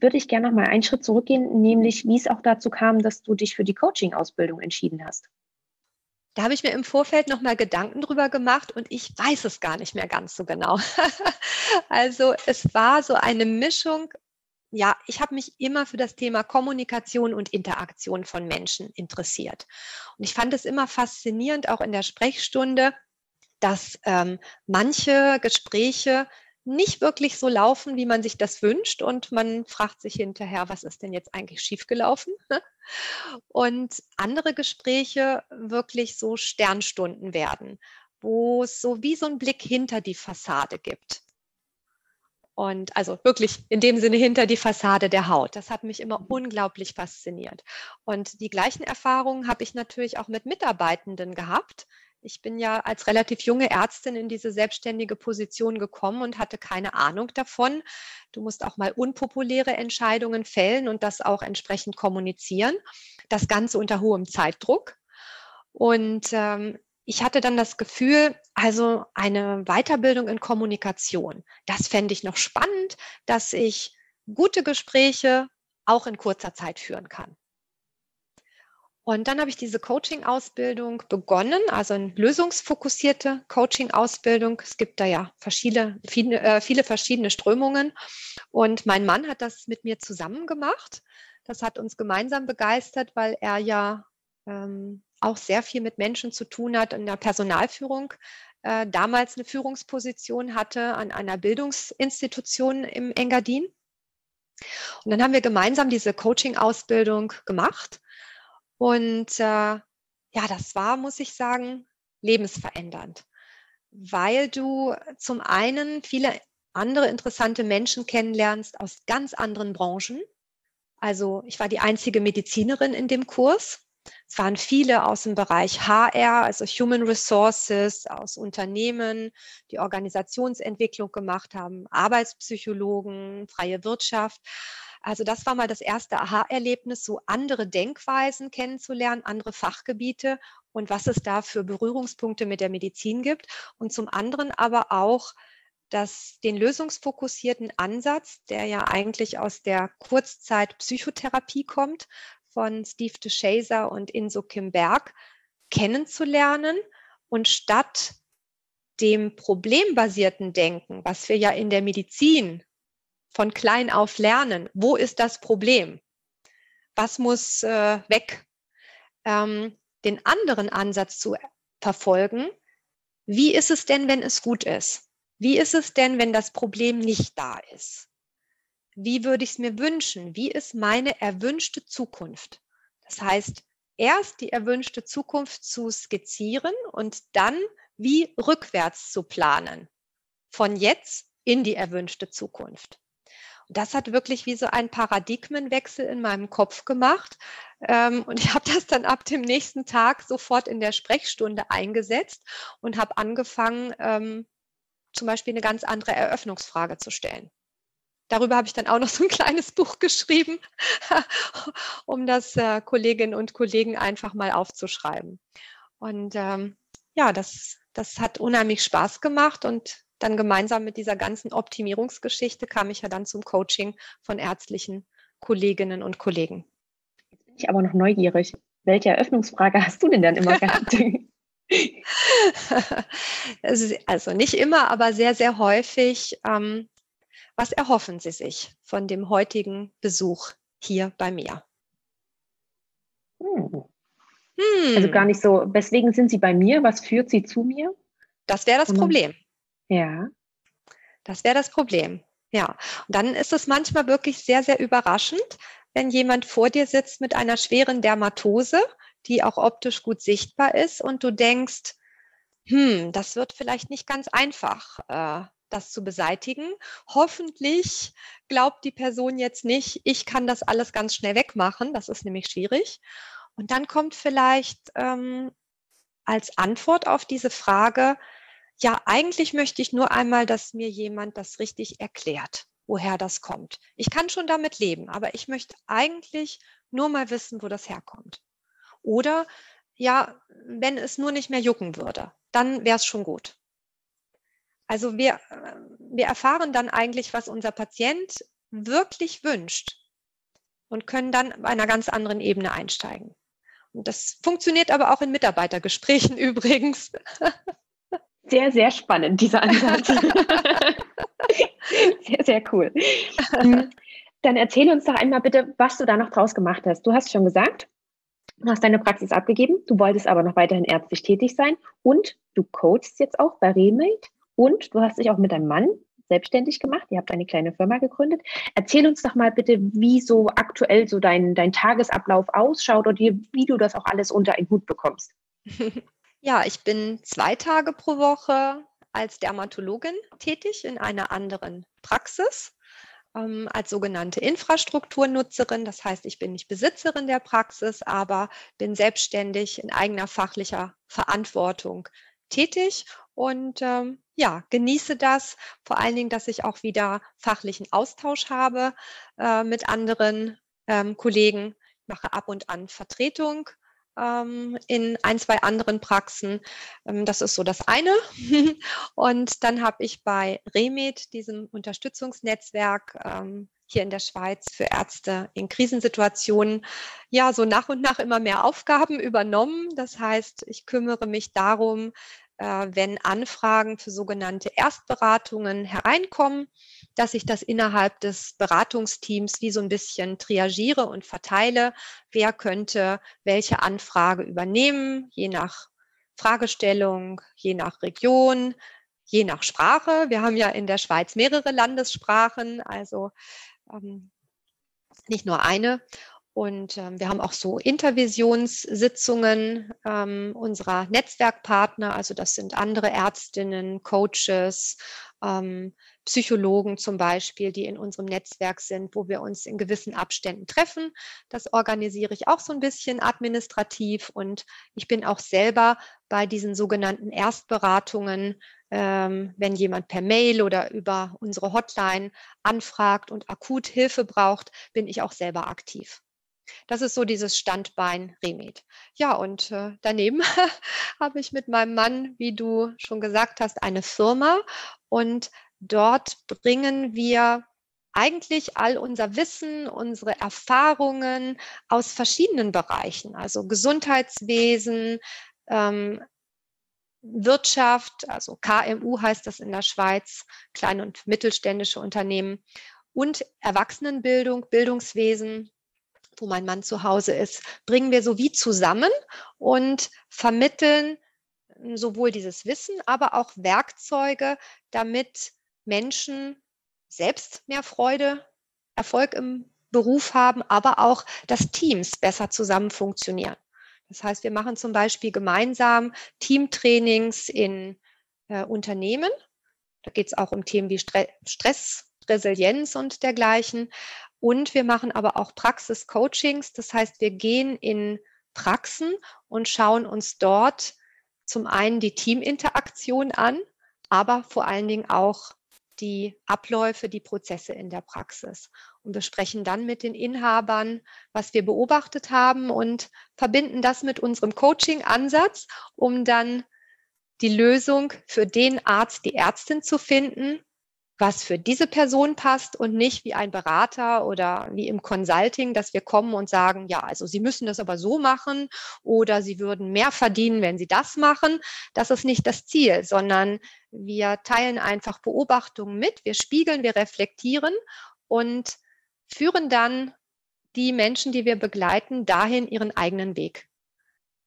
würde ich gerne noch mal einen Schritt zurückgehen, nämlich wie es auch dazu kam, dass du dich für die Coaching-Ausbildung entschieden hast. Da habe ich mir im Vorfeld noch mal Gedanken drüber gemacht und ich weiß es gar nicht mehr ganz so genau. also es war so eine Mischung. Ja, ich habe mich immer für das Thema Kommunikation und Interaktion von Menschen interessiert. Und ich fand es immer faszinierend, auch in der Sprechstunde, dass ähm, manche Gespräche nicht wirklich so laufen, wie man sich das wünscht. Und man fragt sich hinterher, was ist denn jetzt eigentlich schiefgelaufen? Und andere Gespräche wirklich so Sternstunden werden, wo es so wie so ein Blick hinter die Fassade gibt. Und also wirklich in dem Sinne hinter die Fassade der Haut. Das hat mich immer unglaublich fasziniert. Und die gleichen Erfahrungen habe ich natürlich auch mit Mitarbeitenden gehabt, ich bin ja als relativ junge Ärztin in diese selbstständige Position gekommen und hatte keine Ahnung davon. Du musst auch mal unpopuläre Entscheidungen fällen und das auch entsprechend kommunizieren. Das Ganze unter hohem Zeitdruck. Und ähm, ich hatte dann das Gefühl, also eine Weiterbildung in Kommunikation, das fände ich noch spannend, dass ich gute Gespräche auch in kurzer Zeit führen kann. Und dann habe ich diese Coaching-Ausbildung begonnen, also eine lösungsfokussierte Coaching-Ausbildung. Es gibt da ja verschiedene, viele, äh, viele verschiedene Strömungen. Und mein Mann hat das mit mir zusammen gemacht. Das hat uns gemeinsam begeistert, weil er ja ähm, auch sehr viel mit Menschen zu tun hat in der Personalführung. Äh, damals eine Führungsposition hatte an einer Bildungsinstitution im Engadin. Und dann haben wir gemeinsam diese Coaching-Ausbildung gemacht. Und äh, ja, das war, muss ich sagen, lebensverändernd, weil du zum einen viele andere interessante Menschen kennenlernst aus ganz anderen Branchen. Also ich war die einzige Medizinerin in dem Kurs. Es waren viele aus dem Bereich HR, also Human Resources, aus Unternehmen, die Organisationsentwicklung gemacht haben, Arbeitspsychologen, freie Wirtschaft. Also das war mal das erste Aha-Erlebnis, so andere Denkweisen kennenzulernen, andere Fachgebiete und was es da für Berührungspunkte mit der Medizin gibt. Und zum anderen aber auch dass den lösungsfokussierten Ansatz, der ja eigentlich aus der Kurzzeit Psychotherapie kommt, von Steve DeShazer und Inso Kim Berg, kennenzulernen und statt dem problembasierten Denken, was wir ja in der Medizin von klein auf lernen. Wo ist das Problem? Was muss äh, weg? Ähm, den anderen Ansatz zu verfolgen. Wie ist es denn, wenn es gut ist? Wie ist es denn, wenn das Problem nicht da ist? Wie würde ich es mir wünschen? Wie ist meine erwünschte Zukunft? Das heißt, erst die erwünschte Zukunft zu skizzieren und dann wie rückwärts zu planen. Von jetzt in die erwünschte Zukunft. Und das hat wirklich wie so ein Paradigmenwechsel in meinem Kopf gemacht. Ähm, und ich habe das dann ab dem nächsten Tag sofort in der Sprechstunde eingesetzt und habe angefangen, ähm, zum Beispiel eine ganz andere Eröffnungsfrage zu stellen. Darüber habe ich dann auch noch so ein kleines Buch geschrieben, um das äh, Kolleginnen und Kollegen einfach mal aufzuschreiben. Und ähm, ja, das, das hat unheimlich Spaß gemacht und dann gemeinsam mit dieser ganzen Optimierungsgeschichte kam ich ja dann zum Coaching von ärztlichen Kolleginnen und Kollegen. Jetzt bin ich aber noch neugierig. Welche Eröffnungsfrage hast du denn dann immer gehabt? also nicht immer, aber sehr, sehr häufig. Ähm, was erhoffen Sie sich von dem heutigen Besuch hier bei mir? Hm. Hm. Also gar nicht so, weswegen sind Sie bei mir? Was führt Sie zu mir? Das wäre das Problem. Ja. Das wäre das Problem. Ja. Und dann ist es manchmal wirklich sehr, sehr überraschend, wenn jemand vor dir sitzt mit einer schweren Dermatose, die auch optisch gut sichtbar ist und du denkst, hm, das wird vielleicht nicht ganz einfach, äh, das zu beseitigen. Hoffentlich glaubt die Person jetzt nicht, ich kann das alles ganz schnell wegmachen. Das ist nämlich schwierig. Und dann kommt vielleicht ähm, als Antwort auf diese Frage, ja, eigentlich möchte ich nur einmal, dass mir jemand das richtig erklärt, woher das kommt. Ich kann schon damit leben, aber ich möchte eigentlich nur mal wissen, wo das herkommt. Oder ja, wenn es nur nicht mehr jucken würde, dann wäre es schon gut. Also wir, wir erfahren dann eigentlich, was unser Patient wirklich wünscht und können dann bei einer ganz anderen Ebene einsteigen. Und das funktioniert aber auch in Mitarbeitergesprächen übrigens. Sehr, sehr spannend, dieser Ansatz. sehr, sehr cool. Hm, dann erzähle uns doch einmal bitte, was du da noch draus gemacht hast. Du hast schon gesagt, du hast deine Praxis abgegeben, du wolltest aber noch weiterhin ärztlich tätig sein und du coachst jetzt auch bei Remate und du hast dich auch mit deinem Mann selbstständig gemacht. Ihr habt eine kleine Firma gegründet. Erzähl uns doch mal bitte, wie so aktuell so dein, dein Tagesablauf ausschaut und wie, du das auch alles unter einen Hut bekommst. Ja, ich bin zwei Tage pro Woche als Dermatologin tätig in einer anderen Praxis ähm, als sogenannte Infrastrukturnutzerin. Das heißt, ich bin nicht Besitzerin der Praxis, aber bin selbstständig in eigener fachlicher Verantwortung tätig und ähm, ja, genieße das. Vor allen Dingen, dass ich auch wieder fachlichen Austausch habe äh, mit anderen ähm, Kollegen. Ich mache ab und an Vertretung ähm, in ein, zwei anderen Praxen. Ähm, das ist so das eine. und dann habe ich bei Remed, diesem Unterstützungsnetzwerk, ähm, hier in der Schweiz für Ärzte in Krisensituationen ja so nach und nach immer mehr Aufgaben übernommen. Das heißt, ich kümmere mich darum, wenn Anfragen für sogenannte Erstberatungen hereinkommen, dass ich das innerhalb des Beratungsteams wie so ein bisschen triagiere und verteile, wer könnte welche Anfrage übernehmen, je nach Fragestellung, je nach Region, je nach Sprache. Wir haben ja in der Schweiz mehrere Landessprachen, also ähm, nicht nur eine. Und ähm, wir haben auch so Intervisionssitzungen ähm, unserer Netzwerkpartner, also das sind andere Ärztinnen, Coaches, ähm, Psychologen zum Beispiel, die in unserem Netzwerk sind, wo wir uns in gewissen Abständen treffen. Das organisiere ich auch so ein bisschen administrativ und ich bin auch selber bei diesen sogenannten Erstberatungen, ähm, wenn jemand per Mail oder über unsere Hotline anfragt und akut Hilfe braucht, bin ich auch selber aktiv. Das ist so dieses Standbein Remed. Ja, und äh, daneben habe ich mit meinem Mann, wie du schon gesagt hast, eine Firma. Und dort bringen wir eigentlich all unser Wissen, unsere Erfahrungen aus verschiedenen Bereichen, also Gesundheitswesen, ähm, Wirtschaft, also KMU heißt das in der Schweiz, kleine und mittelständische Unternehmen und Erwachsenenbildung, Bildungswesen, wo mein Mann zu Hause ist, bringen wir so wie zusammen und vermitteln hm, sowohl dieses Wissen, aber auch Werkzeuge, damit Menschen selbst mehr Freude Erfolg im Beruf haben, aber auch, dass Teams besser zusammen funktionieren. Das heißt, wir machen zum Beispiel gemeinsam Teamtrainings in äh, Unternehmen. Da geht es auch um Themen wie Stre Stress, Resilienz und dergleichen. Und wir machen aber auch Praxis-Coachings. Das heißt, wir gehen in Praxen und schauen uns dort zum einen die Teaminteraktion an, aber vor allen Dingen auch die Abläufe, die Prozesse in der Praxis und besprechen dann mit den Inhabern, was wir beobachtet haben und verbinden das mit unserem Coaching-Ansatz, um dann die Lösung für den Arzt, die Ärztin zu finden, was für diese Person passt und nicht wie ein Berater oder wie im Consulting, dass wir kommen und sagen, ja, also Sie müssen das aber so machen oder Sie würden mehr verdienen, wenn Sie das machen. Das ist nicht das Ziel, sondern wir teilen einfach Beobachtungen mit, wir spiegeln, wir reflektieren und führen dann die Menschen, die wir begleiten, dahin, ihren eigenen Weg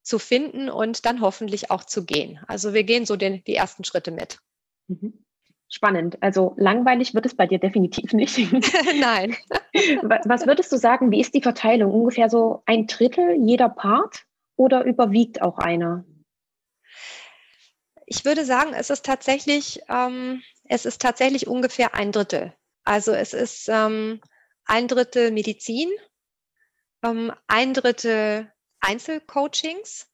zu finden und dann hoffentlich auch zu gehen. Also wir gehen so den, die ersten Schritte mit. Mhm. Spannend. Also langweilig wird es bei dir definitiv nicht. Nein. Was würdest du sagen, wie ist die Verteilung? Ungefähr so ein Drittel jeder Part oder überwiegt auch einer? Ich würde sagen, es ist tatsächlich, ähm, es ist tatsächlich ungefähr ein Drittel. Also es ist ähm, ein Drittel Medizin, ähm, ein Drittel Einzelcoachings.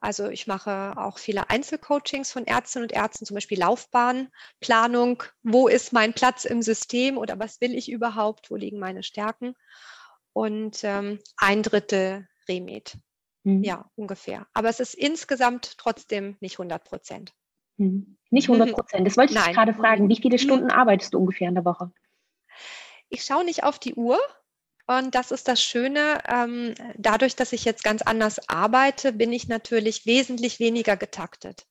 Also ich mache auch viele Einzelcoachings von Ärztinnen und Ärzten, zum Beispiel Laufbahnplanung. Wo ist mein Platz im System oder was will ich überhaupt? Wo liegen meine Stärken? Und ähm, ein Drittel Remed. Mhm. Ja, ungefähr. Aber es ist insgesamt trotzdem nicht 100 Prozent. Mhm. Nicht 100 Prozent. Das wollte ich gerade fragen. Wie viele mhm. Stunden arbeitest du ungefähr in der Woche? Ich schaue nicht auf die Uhr. Und das ist das Schöne. Ähm, dadurch, dass ich jetzt ganz anders arbeite, bin ich natürlich wesentlich weniger getaktet.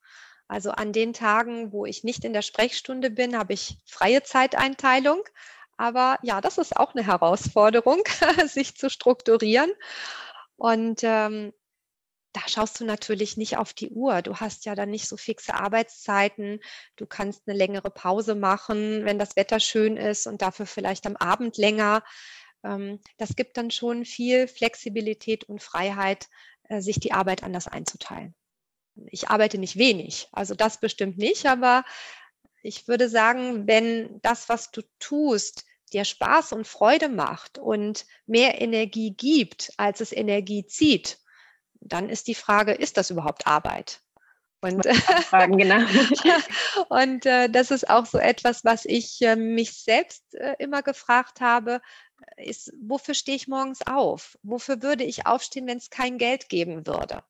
Also an den Tagen, wo ich nicht in der Sprechstunde bin, habe ich freie Zeiteinteilung. Aber ja, das ist auch eine Herausforderung, sich zu strukturieren. Und ähm, da schaust du natürlich nicht auf die Uhr. Du hast ja dann nicht so fixe Arbeitszeiten. Du kannst eine längere Pause machen, wenn das Wetter schön ist und dafür vielleicht am Abend länger. Ähm, das gibt dann schon viel Flexibilität und Freiheit, äh, sich die Arbeit anders einzuteilen. Ich arbeite nicht wenig, also das bestimmt nicht, aber ich würde sagen, wenn das, was du tust, dir Spaß und Freude macht und mehr Energie gibt, als es Energie zieht, dann ist die Frage, ist das überhaupt Arbeit? Und, fragen, genau. und äh, das ist auch so etwas, was ich äh, mich selbst äh, immer gefragt habe, ist, wofür stehe ich morgens auf? Wofür würde ich aufstehen, wenn es kein Geld geben würde?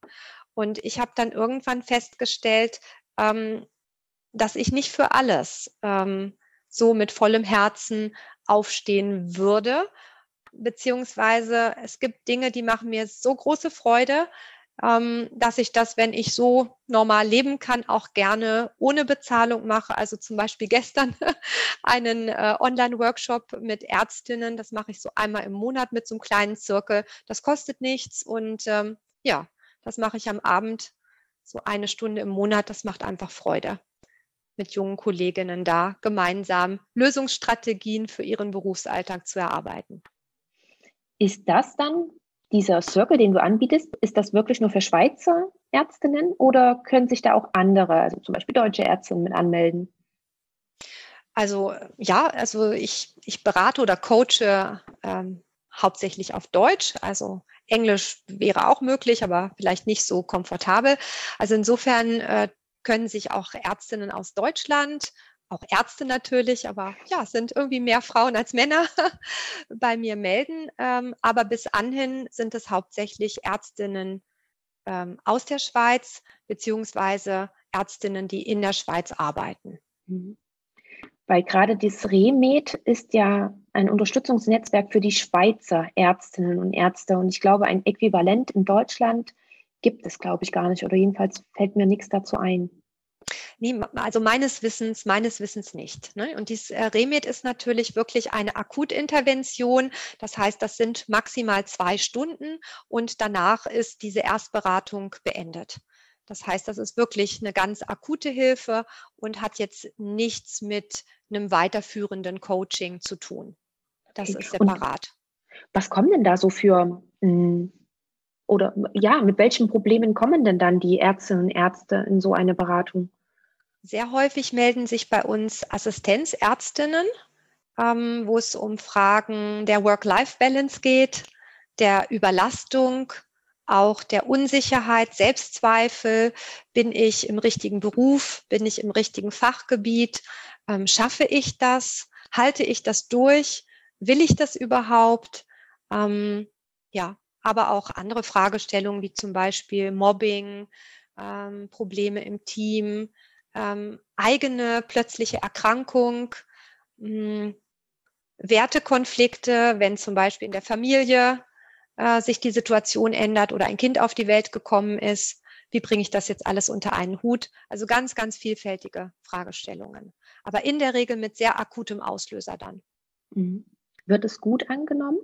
Und ich habe dann irgendwann festgestellt, ähm, dass ich nicht für alles ähm, so mit vollem Herzen aufstehen würde, beziehungsweise es gibt Dinge, die machen mir so große Freude, dass ich das, wenn ich so normal leben kann, auch gerne ohne Bezahlung mache. Also zum Beispiel gestern einen äh, Online-Workshop mit Ärztinnen. Das mache ich so einmal im Monat mit so einem kleinen Zirkel. Das kostet nichts und ähm, ja, das mache ich am Abend so eine Stunde im Monat. Das macht einfach Freude mit jungen Kolleginnen da gemeinsam Lösungsstrategien für ihren Berufsalltag zu erarbeiten. Ist das dann dieser Circle, den du anbietest, ist das wirklich nur für Schweizer Ärztinnen oder können sich da auch andere, also zum Beispiel deutsche Ärztinnen mit anmelden? Also ja, also ich, ich berate oder coache ähm, hauptsächlich auf Deutsch. Also Englisch wäre auch möglich, aber vielleicht nicht so komfortabel. Also insofern äh, können sich auch Ärztinnen aus Deutschland auch Ärzte natürlich, aber ja, es sind irgendwie mehr Frauen als Männer bei mir melden. Ähm, aber bis anhin sind es hauptsächlich Ärztinnen ähm, aus der Schweiz beziehungsweise Ärztinnen, die in der Schweiz arbeiten. Mhm. Weil gerade das REMED ist ja ein Unterstützungsnetzwerk für die Schweizer Ärztinnen und Ärzte. Und ich glaube, ein Äquivalent in Deutschland gibt es, glaube ich, gar nicht. Oder jedenfalls fällt mir nichts dazu ein. Nee, also meines Wissens, meines Wissens nicht. Ne? Und dieses äh, Remit ist natürlich wirklich eine Akutintervention. Das heißt, das sind maximal zwei Stunden und danach ist diese Erstberatung beendet. Das heißt, das ist wirklich eine ganz akute Hilfe und hat jetzt nichts mit einem weiterführenden Coaching zu tun. Das okay. ist separat. Und was kommen denn da so für hm, oder ja, mit welchen Problemen kommen denn dann die Ärztinnen und Ärzte in so eine Beratung? Sehr häufig melden sich bei uns Assistenzärztinnen, ähm, wo es um Fragen der Work-Life-Balance geht, der Überlastung, auch der Unsicherheit, Selbstzweifel. Bin ich im richtigen Beruf? Bin ich im richtigen Fachgebiet? Ähm, schaffe ich das? Halte ich das durch? Will ich das überhaupt? Ähm, ja, aber auch andere Fragestellungen wie zum Beispiel Mobbing, ähm, Probleme im Team, ähm, eigene plötzliche Erkrankung, mh, hm, Wertekonflikte, wenn zum Beispiel in der Familie äh, sich die Situation ändert oder ein Kind auf die Welt gekommen ist. Wie bringe ich das jetzt alles unter einen Hut? Also ganz, ganz vielfältige Fragestellungen. Aber in der Regel mit sehr akutem Auslöser dann. Mhm. Wird es gut angenommen?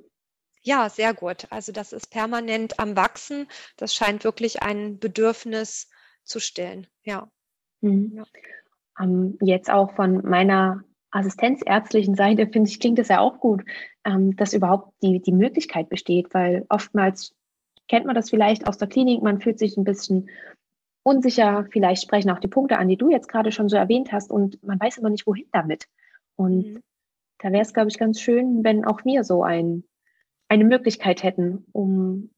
Ja, sehr gut. Also das ist permanent am Wachsen. Das scheint wirklich ein Bedürfnis zu stillen. Ja. Mhm. ja. Ähm, jetzt auch von meiner assistenzärztlichen Seite, finde ich, klingt das ja auch gut, ähm, dass überhaupt die, die Möglichkeit besteht, weil oftmals kennt man das vielleicht aus der Klinik, man fühlt sich ein bisschen unsicher, vielleicht sprechen auch die Punkte an, die du jetzt gerade schon so erwähnt hast und man weiß immer nicht, wohin damit. Und mhm. da wäre es, glaube ich, ganz schön, wenn auch wir so ein, eine Möglichkeit hätten, um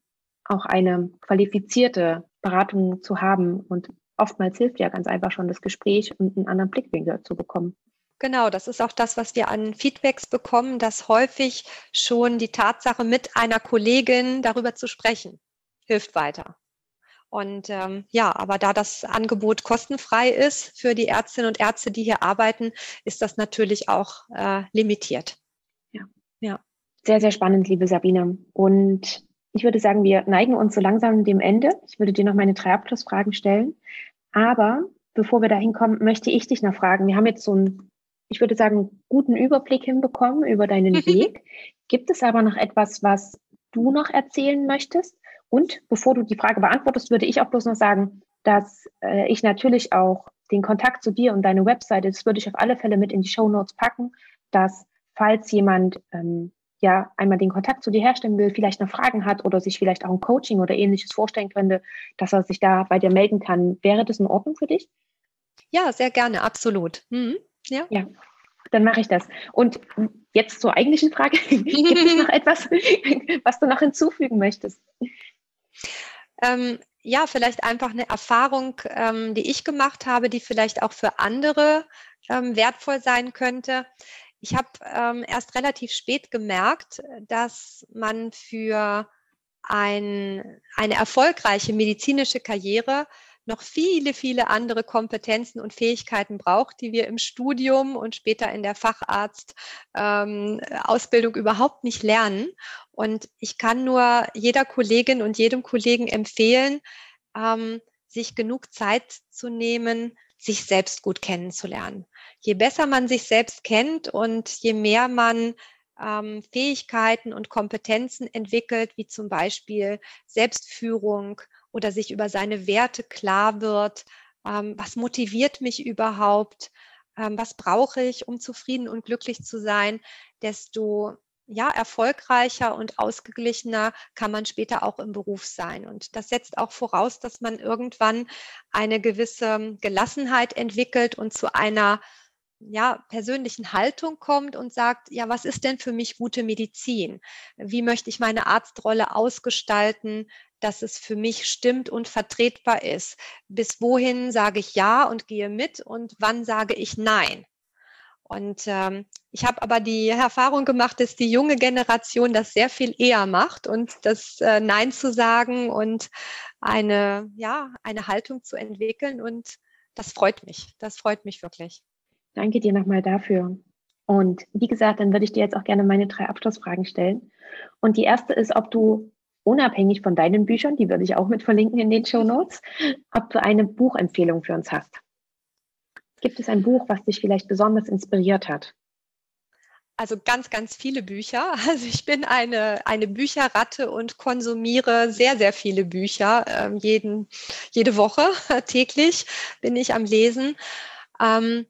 auch eine qualifizierte Beratung zu haben. Und oftmals hilft ja ganz einfach schon das Gespräch und einen anderen Blickwinkel zu bekommen. Genau, das ist auch das, was wir an Feedbacks bekommen, dass häufig schon die Tatsache, mit einer Kollegin darüber zu sprechen, hilft weiter. Und ähm, ja, aber da das Angebot kostenfrei ist für die Ärztinnen und Ärzte, die hier arbeiten, ist das natürlich auch äh, limitiert. Ja. ja. Sehr, sehr spannend, liebe Sabine. Und ich würde sagen, wir neigen uns so langsam dem Ende. Ich würde dir noch meine drei Abschlussfragen stellen. Aber bevor wir dahin kommen, möchte ich dich noch fragen. Wir haben jetzt so ein ich würde sagen, guten Überblick hinbekommen über deinen Weg. Gibt es aber noch etwas, was du noch erzählen möchtest? Und bevor du die Frage beantwortest, würde ich auch bloß noch sagen, dass äh, ich natürlich auch den Kontakt zu dir und deine Webseite, das würde ich auf alle Fälle mit in die Show Notes packen, dass falls jemand ähm, ja einmal den Kontakt zu dir herstellen will, vielleicht noch Fragen hat oder sich vielleicht auch ein Coaching oder ähnliches vorstellen könnte, dass er sich da bei dir melden kann. Wäre das in Ordnung für dich? Ja, sehr gerne, absolut. Mhm. Ja. ja. Dann mache ich das. Und jetzt zur eigentlichen Frage. Gibt es noch etwas, was du noch hinzufügen möchtest? Ähm, ja, vielleicht einfach eine Erfahrung, ähm, die ich gemacht habe, die vielleicht auch für andere ähm, wertvoll sein könnte. Ich habe ähm, erst relativ spät gemerkt, dass man für ein, eine erfolgreiche medizinische Karriere noch viele, viele andere Kompetenzen und Fähigkeiten braucht, die wir im Studium und später in der Facharztausbildung ähm, überhaupt nicht lernen. Und ich kann nur jeder Kollegin und jedem Kollegen empfehlen, ähm, sich genug Zeit zu nehmen, sich selbst gut kennenzulernen. Je besser man sich selbst kennt und je mehr man ähm, Fähigkeiten und Kompetenzen entwickelt, wie zum Beispiel Selbstführung, oder sich über seine Werte klar wird, ähm, was motiviert mich überhaupt, ähm, was brauche ich, um zufrieden und glücklich zu sein, desto ja, erfolgreicher und ausgeglichener kann man später auch im Beruf sein. Und das setzt auch voraus, dass man irgendwann eine gewisse Gelassenheit entwickelt und zu einer ja, persönlichen Haltung kommt und sagt, ja, was ist denn für mich gute Medizin? Wie möchte ich meine Arztrolle ausgestalten? dass es für mich stimmt und vertretbar ist. Bis wohin sage ich ja und gehe mit und wann sage ich nein? Und ähm, ich habe aber die Erfahrung gemacht, dass die junge Generation das sehr viel eher macht und das äh, Nein zu sagen und eine, ja, eine Haltung zu entwickeln. Und das freut mich. Das freut mich wirklich. Danke dir nochmal dafür. Und wie gesagt, dann würde ich dir jetzt auch gerne meine drei Abschlussfragen stellen. Und die erste ist, ob du unabhängig von deinen Büchern, die würde ich auch mit verlinken in den Show Notes, ob du eine Buchempfehlung für uns hast. Gibt es ein Buch, was dich vielleicht besonders inspiriert hat? Also ganz, ganz viele Bücher. Also ich bin eine, eine Bücherratte und konsumiere sehr, sehr viele Bücher. Ähm, jeden, jede Woche täglich bin ich am Lesen. Ähm,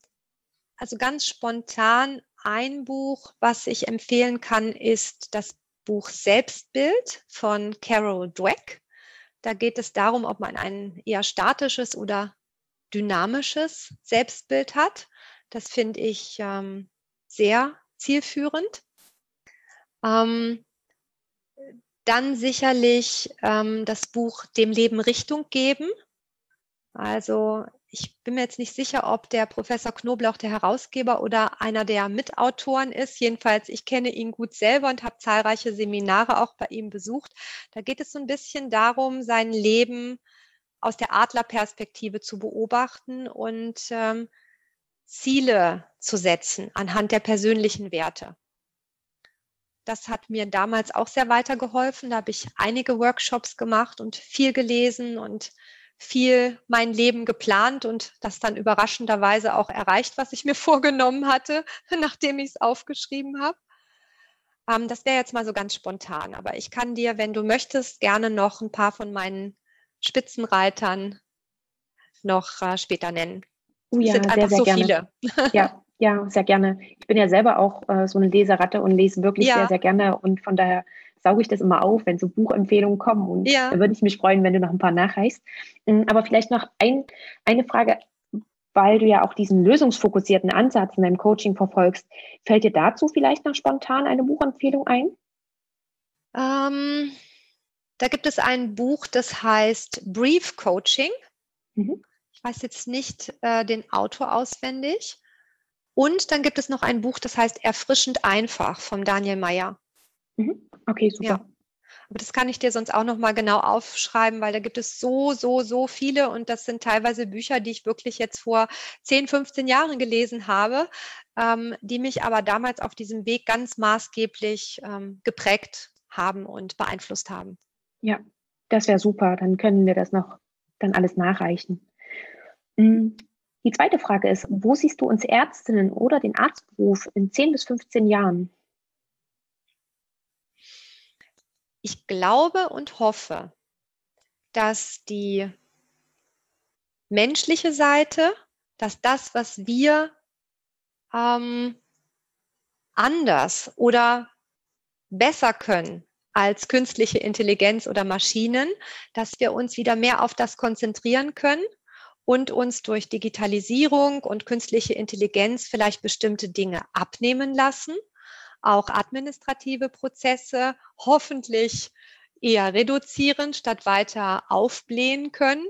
also ganz spontan ein Buch, was ich empfehlen kann, ist das Buch Selbstbild von Carol Dweck. Da geht es darum, ob man ein eher statisches oder dynamisches Selbstbild hat. Das finde ich ähm, sehr zielführend. Ähm, dann sicherlich ähm, das Buch Dem Leben Richtung geben. Also ich bin mir jetzt nicht sicher, ob der Professor Knoblauch der Herausgeber oder einer der Mitautoren ist. Jedenfalls, ich kenne ihn gut selber und habe zahlreiche Seminare auch bei ihm besucht. Da geht es so ein bisschen darum, sein Leben aus der Adlerperspektive zu beobachten und ähm, Ziele zu setzen anhand der persönlichen Werte. Das hat mir damals auch sehr weitergeholfen. Da habe ich einige Workshops gemacht und viel gelesen und viel mein Leben geplant und das dann überraschenderweise auch erreicht, was ich mir vorgenommen hatte, nachdem ich es aufgeschrieben habe. Ähm, das wäre jetzt mal so ganz spontan, aber ich kann dir, wenn du möchtest, gerne noch ein paar von meinen Spitzenreitern noch äh, später nennen. Oh ja, es sind sehr, sehr so gerne. viele. Ja, ja, sehr gerne. Ich bin ja selber auch äh, so eine Leseratte und lese wirklich ja. sehr, sehr gerne und von daher sauge ich das immer auf, wenn so Buchempfehlungen kommen. Und ja. da würde ich mich freuen, wenn du noch ein paar nachreichst. Mm, aber vielleicht noch ein, eine Frage, weil du ja auch diesen lösungsfokussierten Ansatz in deinem Coaching verfolgst. Fällt dir dazu vielleicht noch spontan eine Buchempfehlung ein? Ähm, da gibt es ein Buch, das heißt Brief Coaching. Mhm. Ich weiß jetzt nicht äh, den Autor auswendig. Und dann gibt es noch ein Buch, das heißt Erfrischend einfach vom Daniel Meyer. Mhm. Okay, super. Ja. Aber das kann ich dir sonst auch nochmal genau aufschreiben, weil da gibt es so, so, so viele und das sind teilweise Bücher, die ich wirklich jetzt vor 10, 15 Jahren gelesen habe, ähm, die mich aber damals auf diesem Weg ganz maßgeblich ähm, geprägt haben und beeinflusst haben. Ja, das wäre super. Dann können wir das noch dann alles nachreichen. Mhm. Die zweite Frage ist, wo siehst du uns Ärztinnen oder den Arztberuf in 10 bis 15 Jahren? Ich glaube und hoffe, dass die menschliche Seite, dass das, was wir ähm, anders oder besser können als künstliche Intelligenz oder Maschinen, dass wir uns wieder mehr auf das konzentrieren können und uns durch Digitalisierung und künstliche Intelligenz vielleicht bestimmte Dinge abnehmen lassen auch administrative Prozesse hoffentlich eher reduzieren statt weiter aufblähen können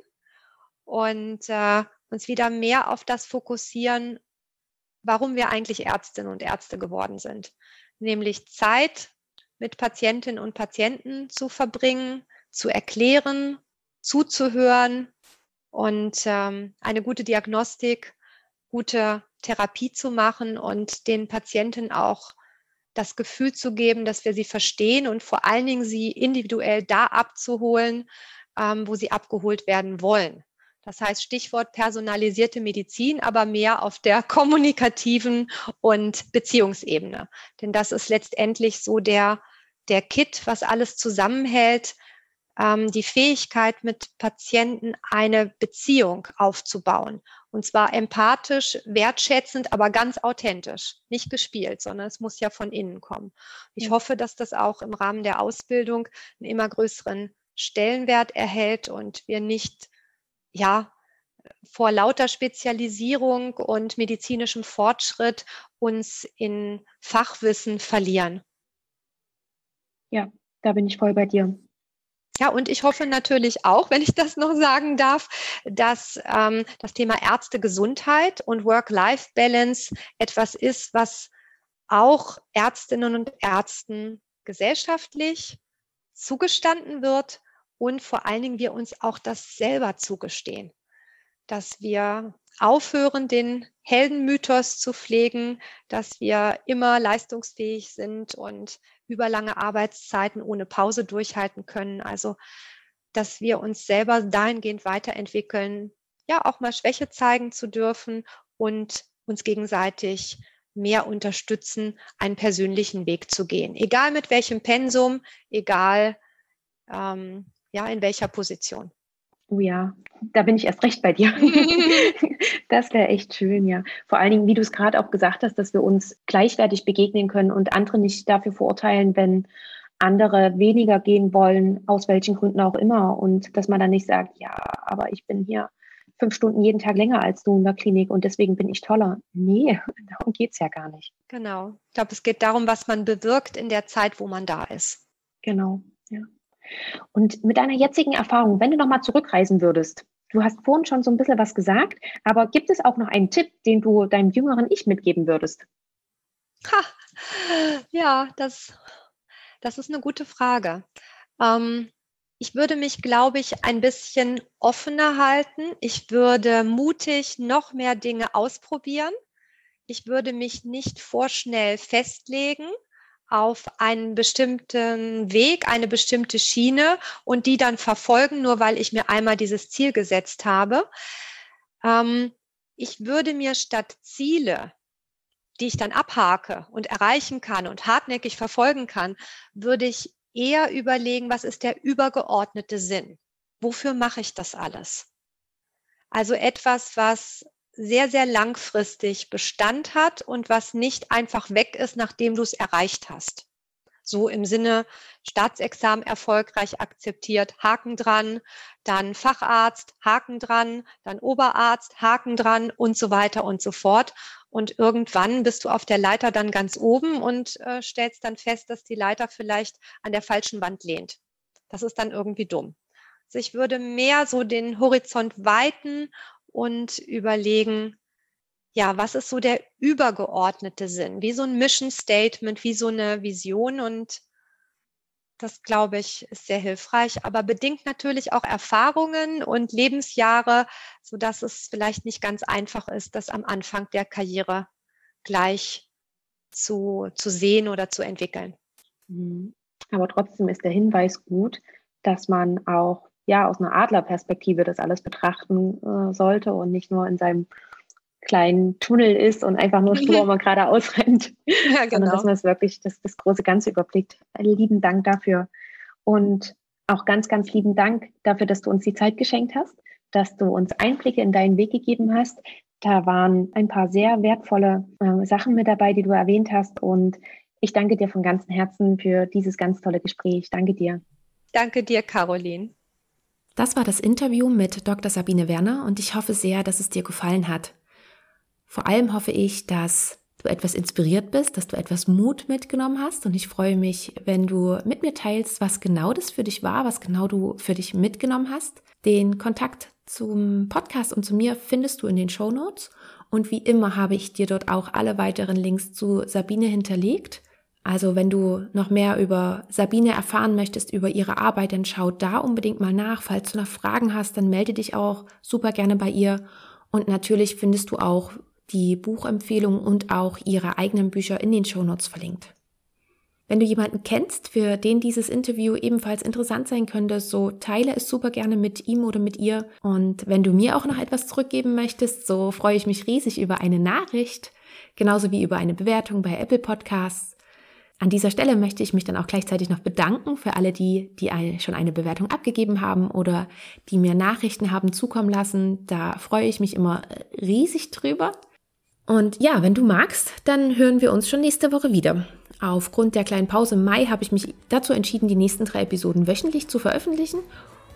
und äh, uns wieder mehr auf das fokussieren, warum wir eigentlich Ärztinnen und Ärzte geworden sind, nämlich Zeit mit Patientinnen und Patienten zu verbringen, zu erklären, zuzuhören und ähm, eine gute Diagnostik, gute Therapie zu machen und den Patienten auch das Gefühl zu geben, dass wir sie verstehen und vor allen Dingen sie individuell da abzuholen, ähm, wo sie abgeholt werden wollen. Das heißt Stichwort personalisierte Medizin, aber mehr auf der kommunikativen und Beziehungsebene. Denn das ist letztendlich so der, der Kit, was alles zusammenhält, ähm, die Fähigkeit, mit Patienten eine Beziehung aufzubauen. Und zwar empathisch, wertschätzend, aber ganz authentisch. Nicht gespielt, sondern es muss ja von innen kommen. Ich hoffe, dass das auch im Rahmen der Ausbildung einen immer größeren Stellenwert erhält und wir nicht, ja, vor lauter Spezialisierung und medizinischem Fortschritt uns in Fachwissen verlieren. Ja, da bin ich voll bei dir. Ja, und ich hoffe natürlich auch, wenn ich das noch sagen darf, dass ähm, das Thema Ärztegesundheit und Work-Life-Balance etwas ist, was auch Ärztinnen und Ärzten gesellschaftlich zugestanden wird und vor allen Dingen wir uns auch das selber zugestehen, dass wir aufhören, den Heldenmythos zu pflegen, dass wir immer leistungsfähig sind und überlange Arbeitszeiten ohne Pause durchhalten können. Also, dass wir uns selber dahingehend weiterentwickeln, ja, auch mal Schwäche zeigen zu dürfen und uns gegenseitig mehr unterstützen, einen persönlichen Weg zu gehen. Egal mit welchem Pensum, egal ähm, ja, in welcher Position. Oh ja, da bin ich erst recht bei dir. das wäre echt schön, ja. Vor allen Dingen, wie du es gerade auch gesagt hast, dass wir uns gleichwertig begegnen können und andere nicht dafür verurteilen, wenn andere weniger gehen wollen, aus welchen Gründen auch immer. Und dass man dann nicht sagt, ja, aber ich bin hier fünf Stunden jeden Tag länger als du in der Klinik und deswegen bin ich toller. Nee, darum geht es ja gar nicht. Genau. Ich glaube, es geht darum, was man bewirkt in der Zeit, wo man da ist. Genau, ja. Und mit deiner jetzigen Erfahrung, wenn du nochmal zurückreisen würdest, du hast vorhin schon so ein bisschen was gesagt, aber gibt es auch noch einen Tipp, den du deinem jüngeren Ich mitgeben würdest? Ha, ja, das, das ist eine gute Frage. Ähm, ich würde mich, glaube ich, ein bisschen offener halten. Ich würde mutig noch mehr Dinge ausprobieren. Ich würde mich nicht vorschnell festlegen, auf einen bestimmten Weg, eine bestimmte Schiene und die dann verfolgen, nur weil ich mir einmal dieses Ziel gesetzt habe. Ähm, ich würde mir statt Ziele, die ich dann abhake und erreichen kann und hartnäckig verfolgen kann, würde ich eher überlegen, was ist der übergeordnete Sinn? Wofür mache ich das alles? Also etwas, was sehr, sehr langfristig Bestand hat und was nicht einfach weg ist, nachdem du es erreicht hast. So im Sinne Staatsexamen erfolgreich akzeptiert, Haken dran, dann Facharzt, Haken dran, dann Oberarzt, Haken dran und so weiter und so fort. Und irgendwann bist du auf der Leiter dann ganz oben und äh, stellst dann fest, dass die Leiter vielleicht an der falschen Wand lehnt. Das ist dann irgendwie dumm. Also ich würde mehr so den Horizont weiten und überlegen, ja, was ist so der übergeordnete Sinn? Wie so ein Mission Statement, wie so eine Vision und das, glaube ich, ist sehr hilfreich, aber bedingt natürlich auch Erfahrungen und Lebensjahre, so dass es vielleicht nicht ganz einfach ist, das am Anfang der Karriere gleich zu, zu sehen oder zu entwickeln. Mhm. Aber trotzdem ist der Hinweis gut, dass man auch ja aus einer Adlerperspektive das alles betrachten äh, sollte und nicht nur in seinem kleinen Tunnel ist und einfach nur stur immer geradeaus rennt, ja, genau. sondern dass man es wirklich das, das große Ganze überblickt. Lieben Dank dafür. Und auch ganz, ganz lieben Dank dafür, dass du uns die Zeit geschenkt hast, dass du uns Einblicke in deinen Weg gegeben hast. Da waren ein paar sehr wertvolle äh, Sachen mit dabei, die du erwähnt hast. Und ich danke dir von ganzem Herzen für dieses ganz tolle Gespräch. Danke dir. Danke dir, Caroline. Das war das Interview mit Dr. Sabine Werner und ich hoffe sehr, dass es dir gefallen hat. Vor allem hoffe ich, dass du etwas inspiriert bist, dass du etwas Mut mitgenommen hast und ich freue mich, wenn du mit mir teilst, was genau das für dich war, was genau du für dich mitgenommen hast. Den Kontakt zum Podcast und zu mir findest du in den Show Notes und wie immer habe ich dir dort auch alle weiteren Links zu Sabine hinterlegt. Also wenn du noch mehr über Sabine erfahren möchtest, über ihre Arbeit, dann schau da unbedingt mal nach. Falls du noch Fragen hast, dann melde dich auch super gerne bei ihr. Und natürlich findest du auch die Buchempfehlung und auch ihre eigenen Bücher in den Shownotes verlinkt. Wenn du jemanden kennst, für den dieses Interview ebenfalls interessant sein könnte, so teile es super gerne mit ihm oder mit ihr. Und wenn du mir auch noch etwas zurückgeben möchtest, so freue ich mich riesig über eine Nachricht, genauso wie über eine Bewertung bei Apple Podcasts. An dieser Stelle möchte ich mich dann auch gleichzeitig noch bedanken für alle die, die schon eine Bewertung abgegeben haben oder die mir Nachrichten haben zukommen lassen. Da freue ich mich immer riesig drüber. Und ja, wenn du magst, dann hören wir uns schon nächste Woche wieder. Aufgrund der kleinen Pause im Mai habe ich mich dazu entschieden, die nächsten drei Episoden wöchentlich zu veröffentlichen,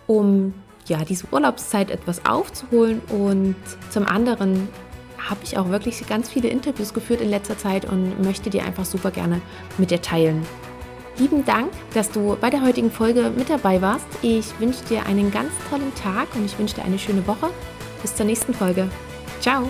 um ja diese Urlaubszeit etwas aufzuholen und zum anderen habe ich auch wirklich ganz viele Interviews geführt in letzter Zeit und möchte dir einfach super gerne mit dir teilen. Lieben Dank, dass du bei der heutigen Folge mit dabei warst. Ich wünsche dir einen ganz tollen Tag und ich wünsche dir eine schöne Woche. Bis zur nächsten Folge. Ciao!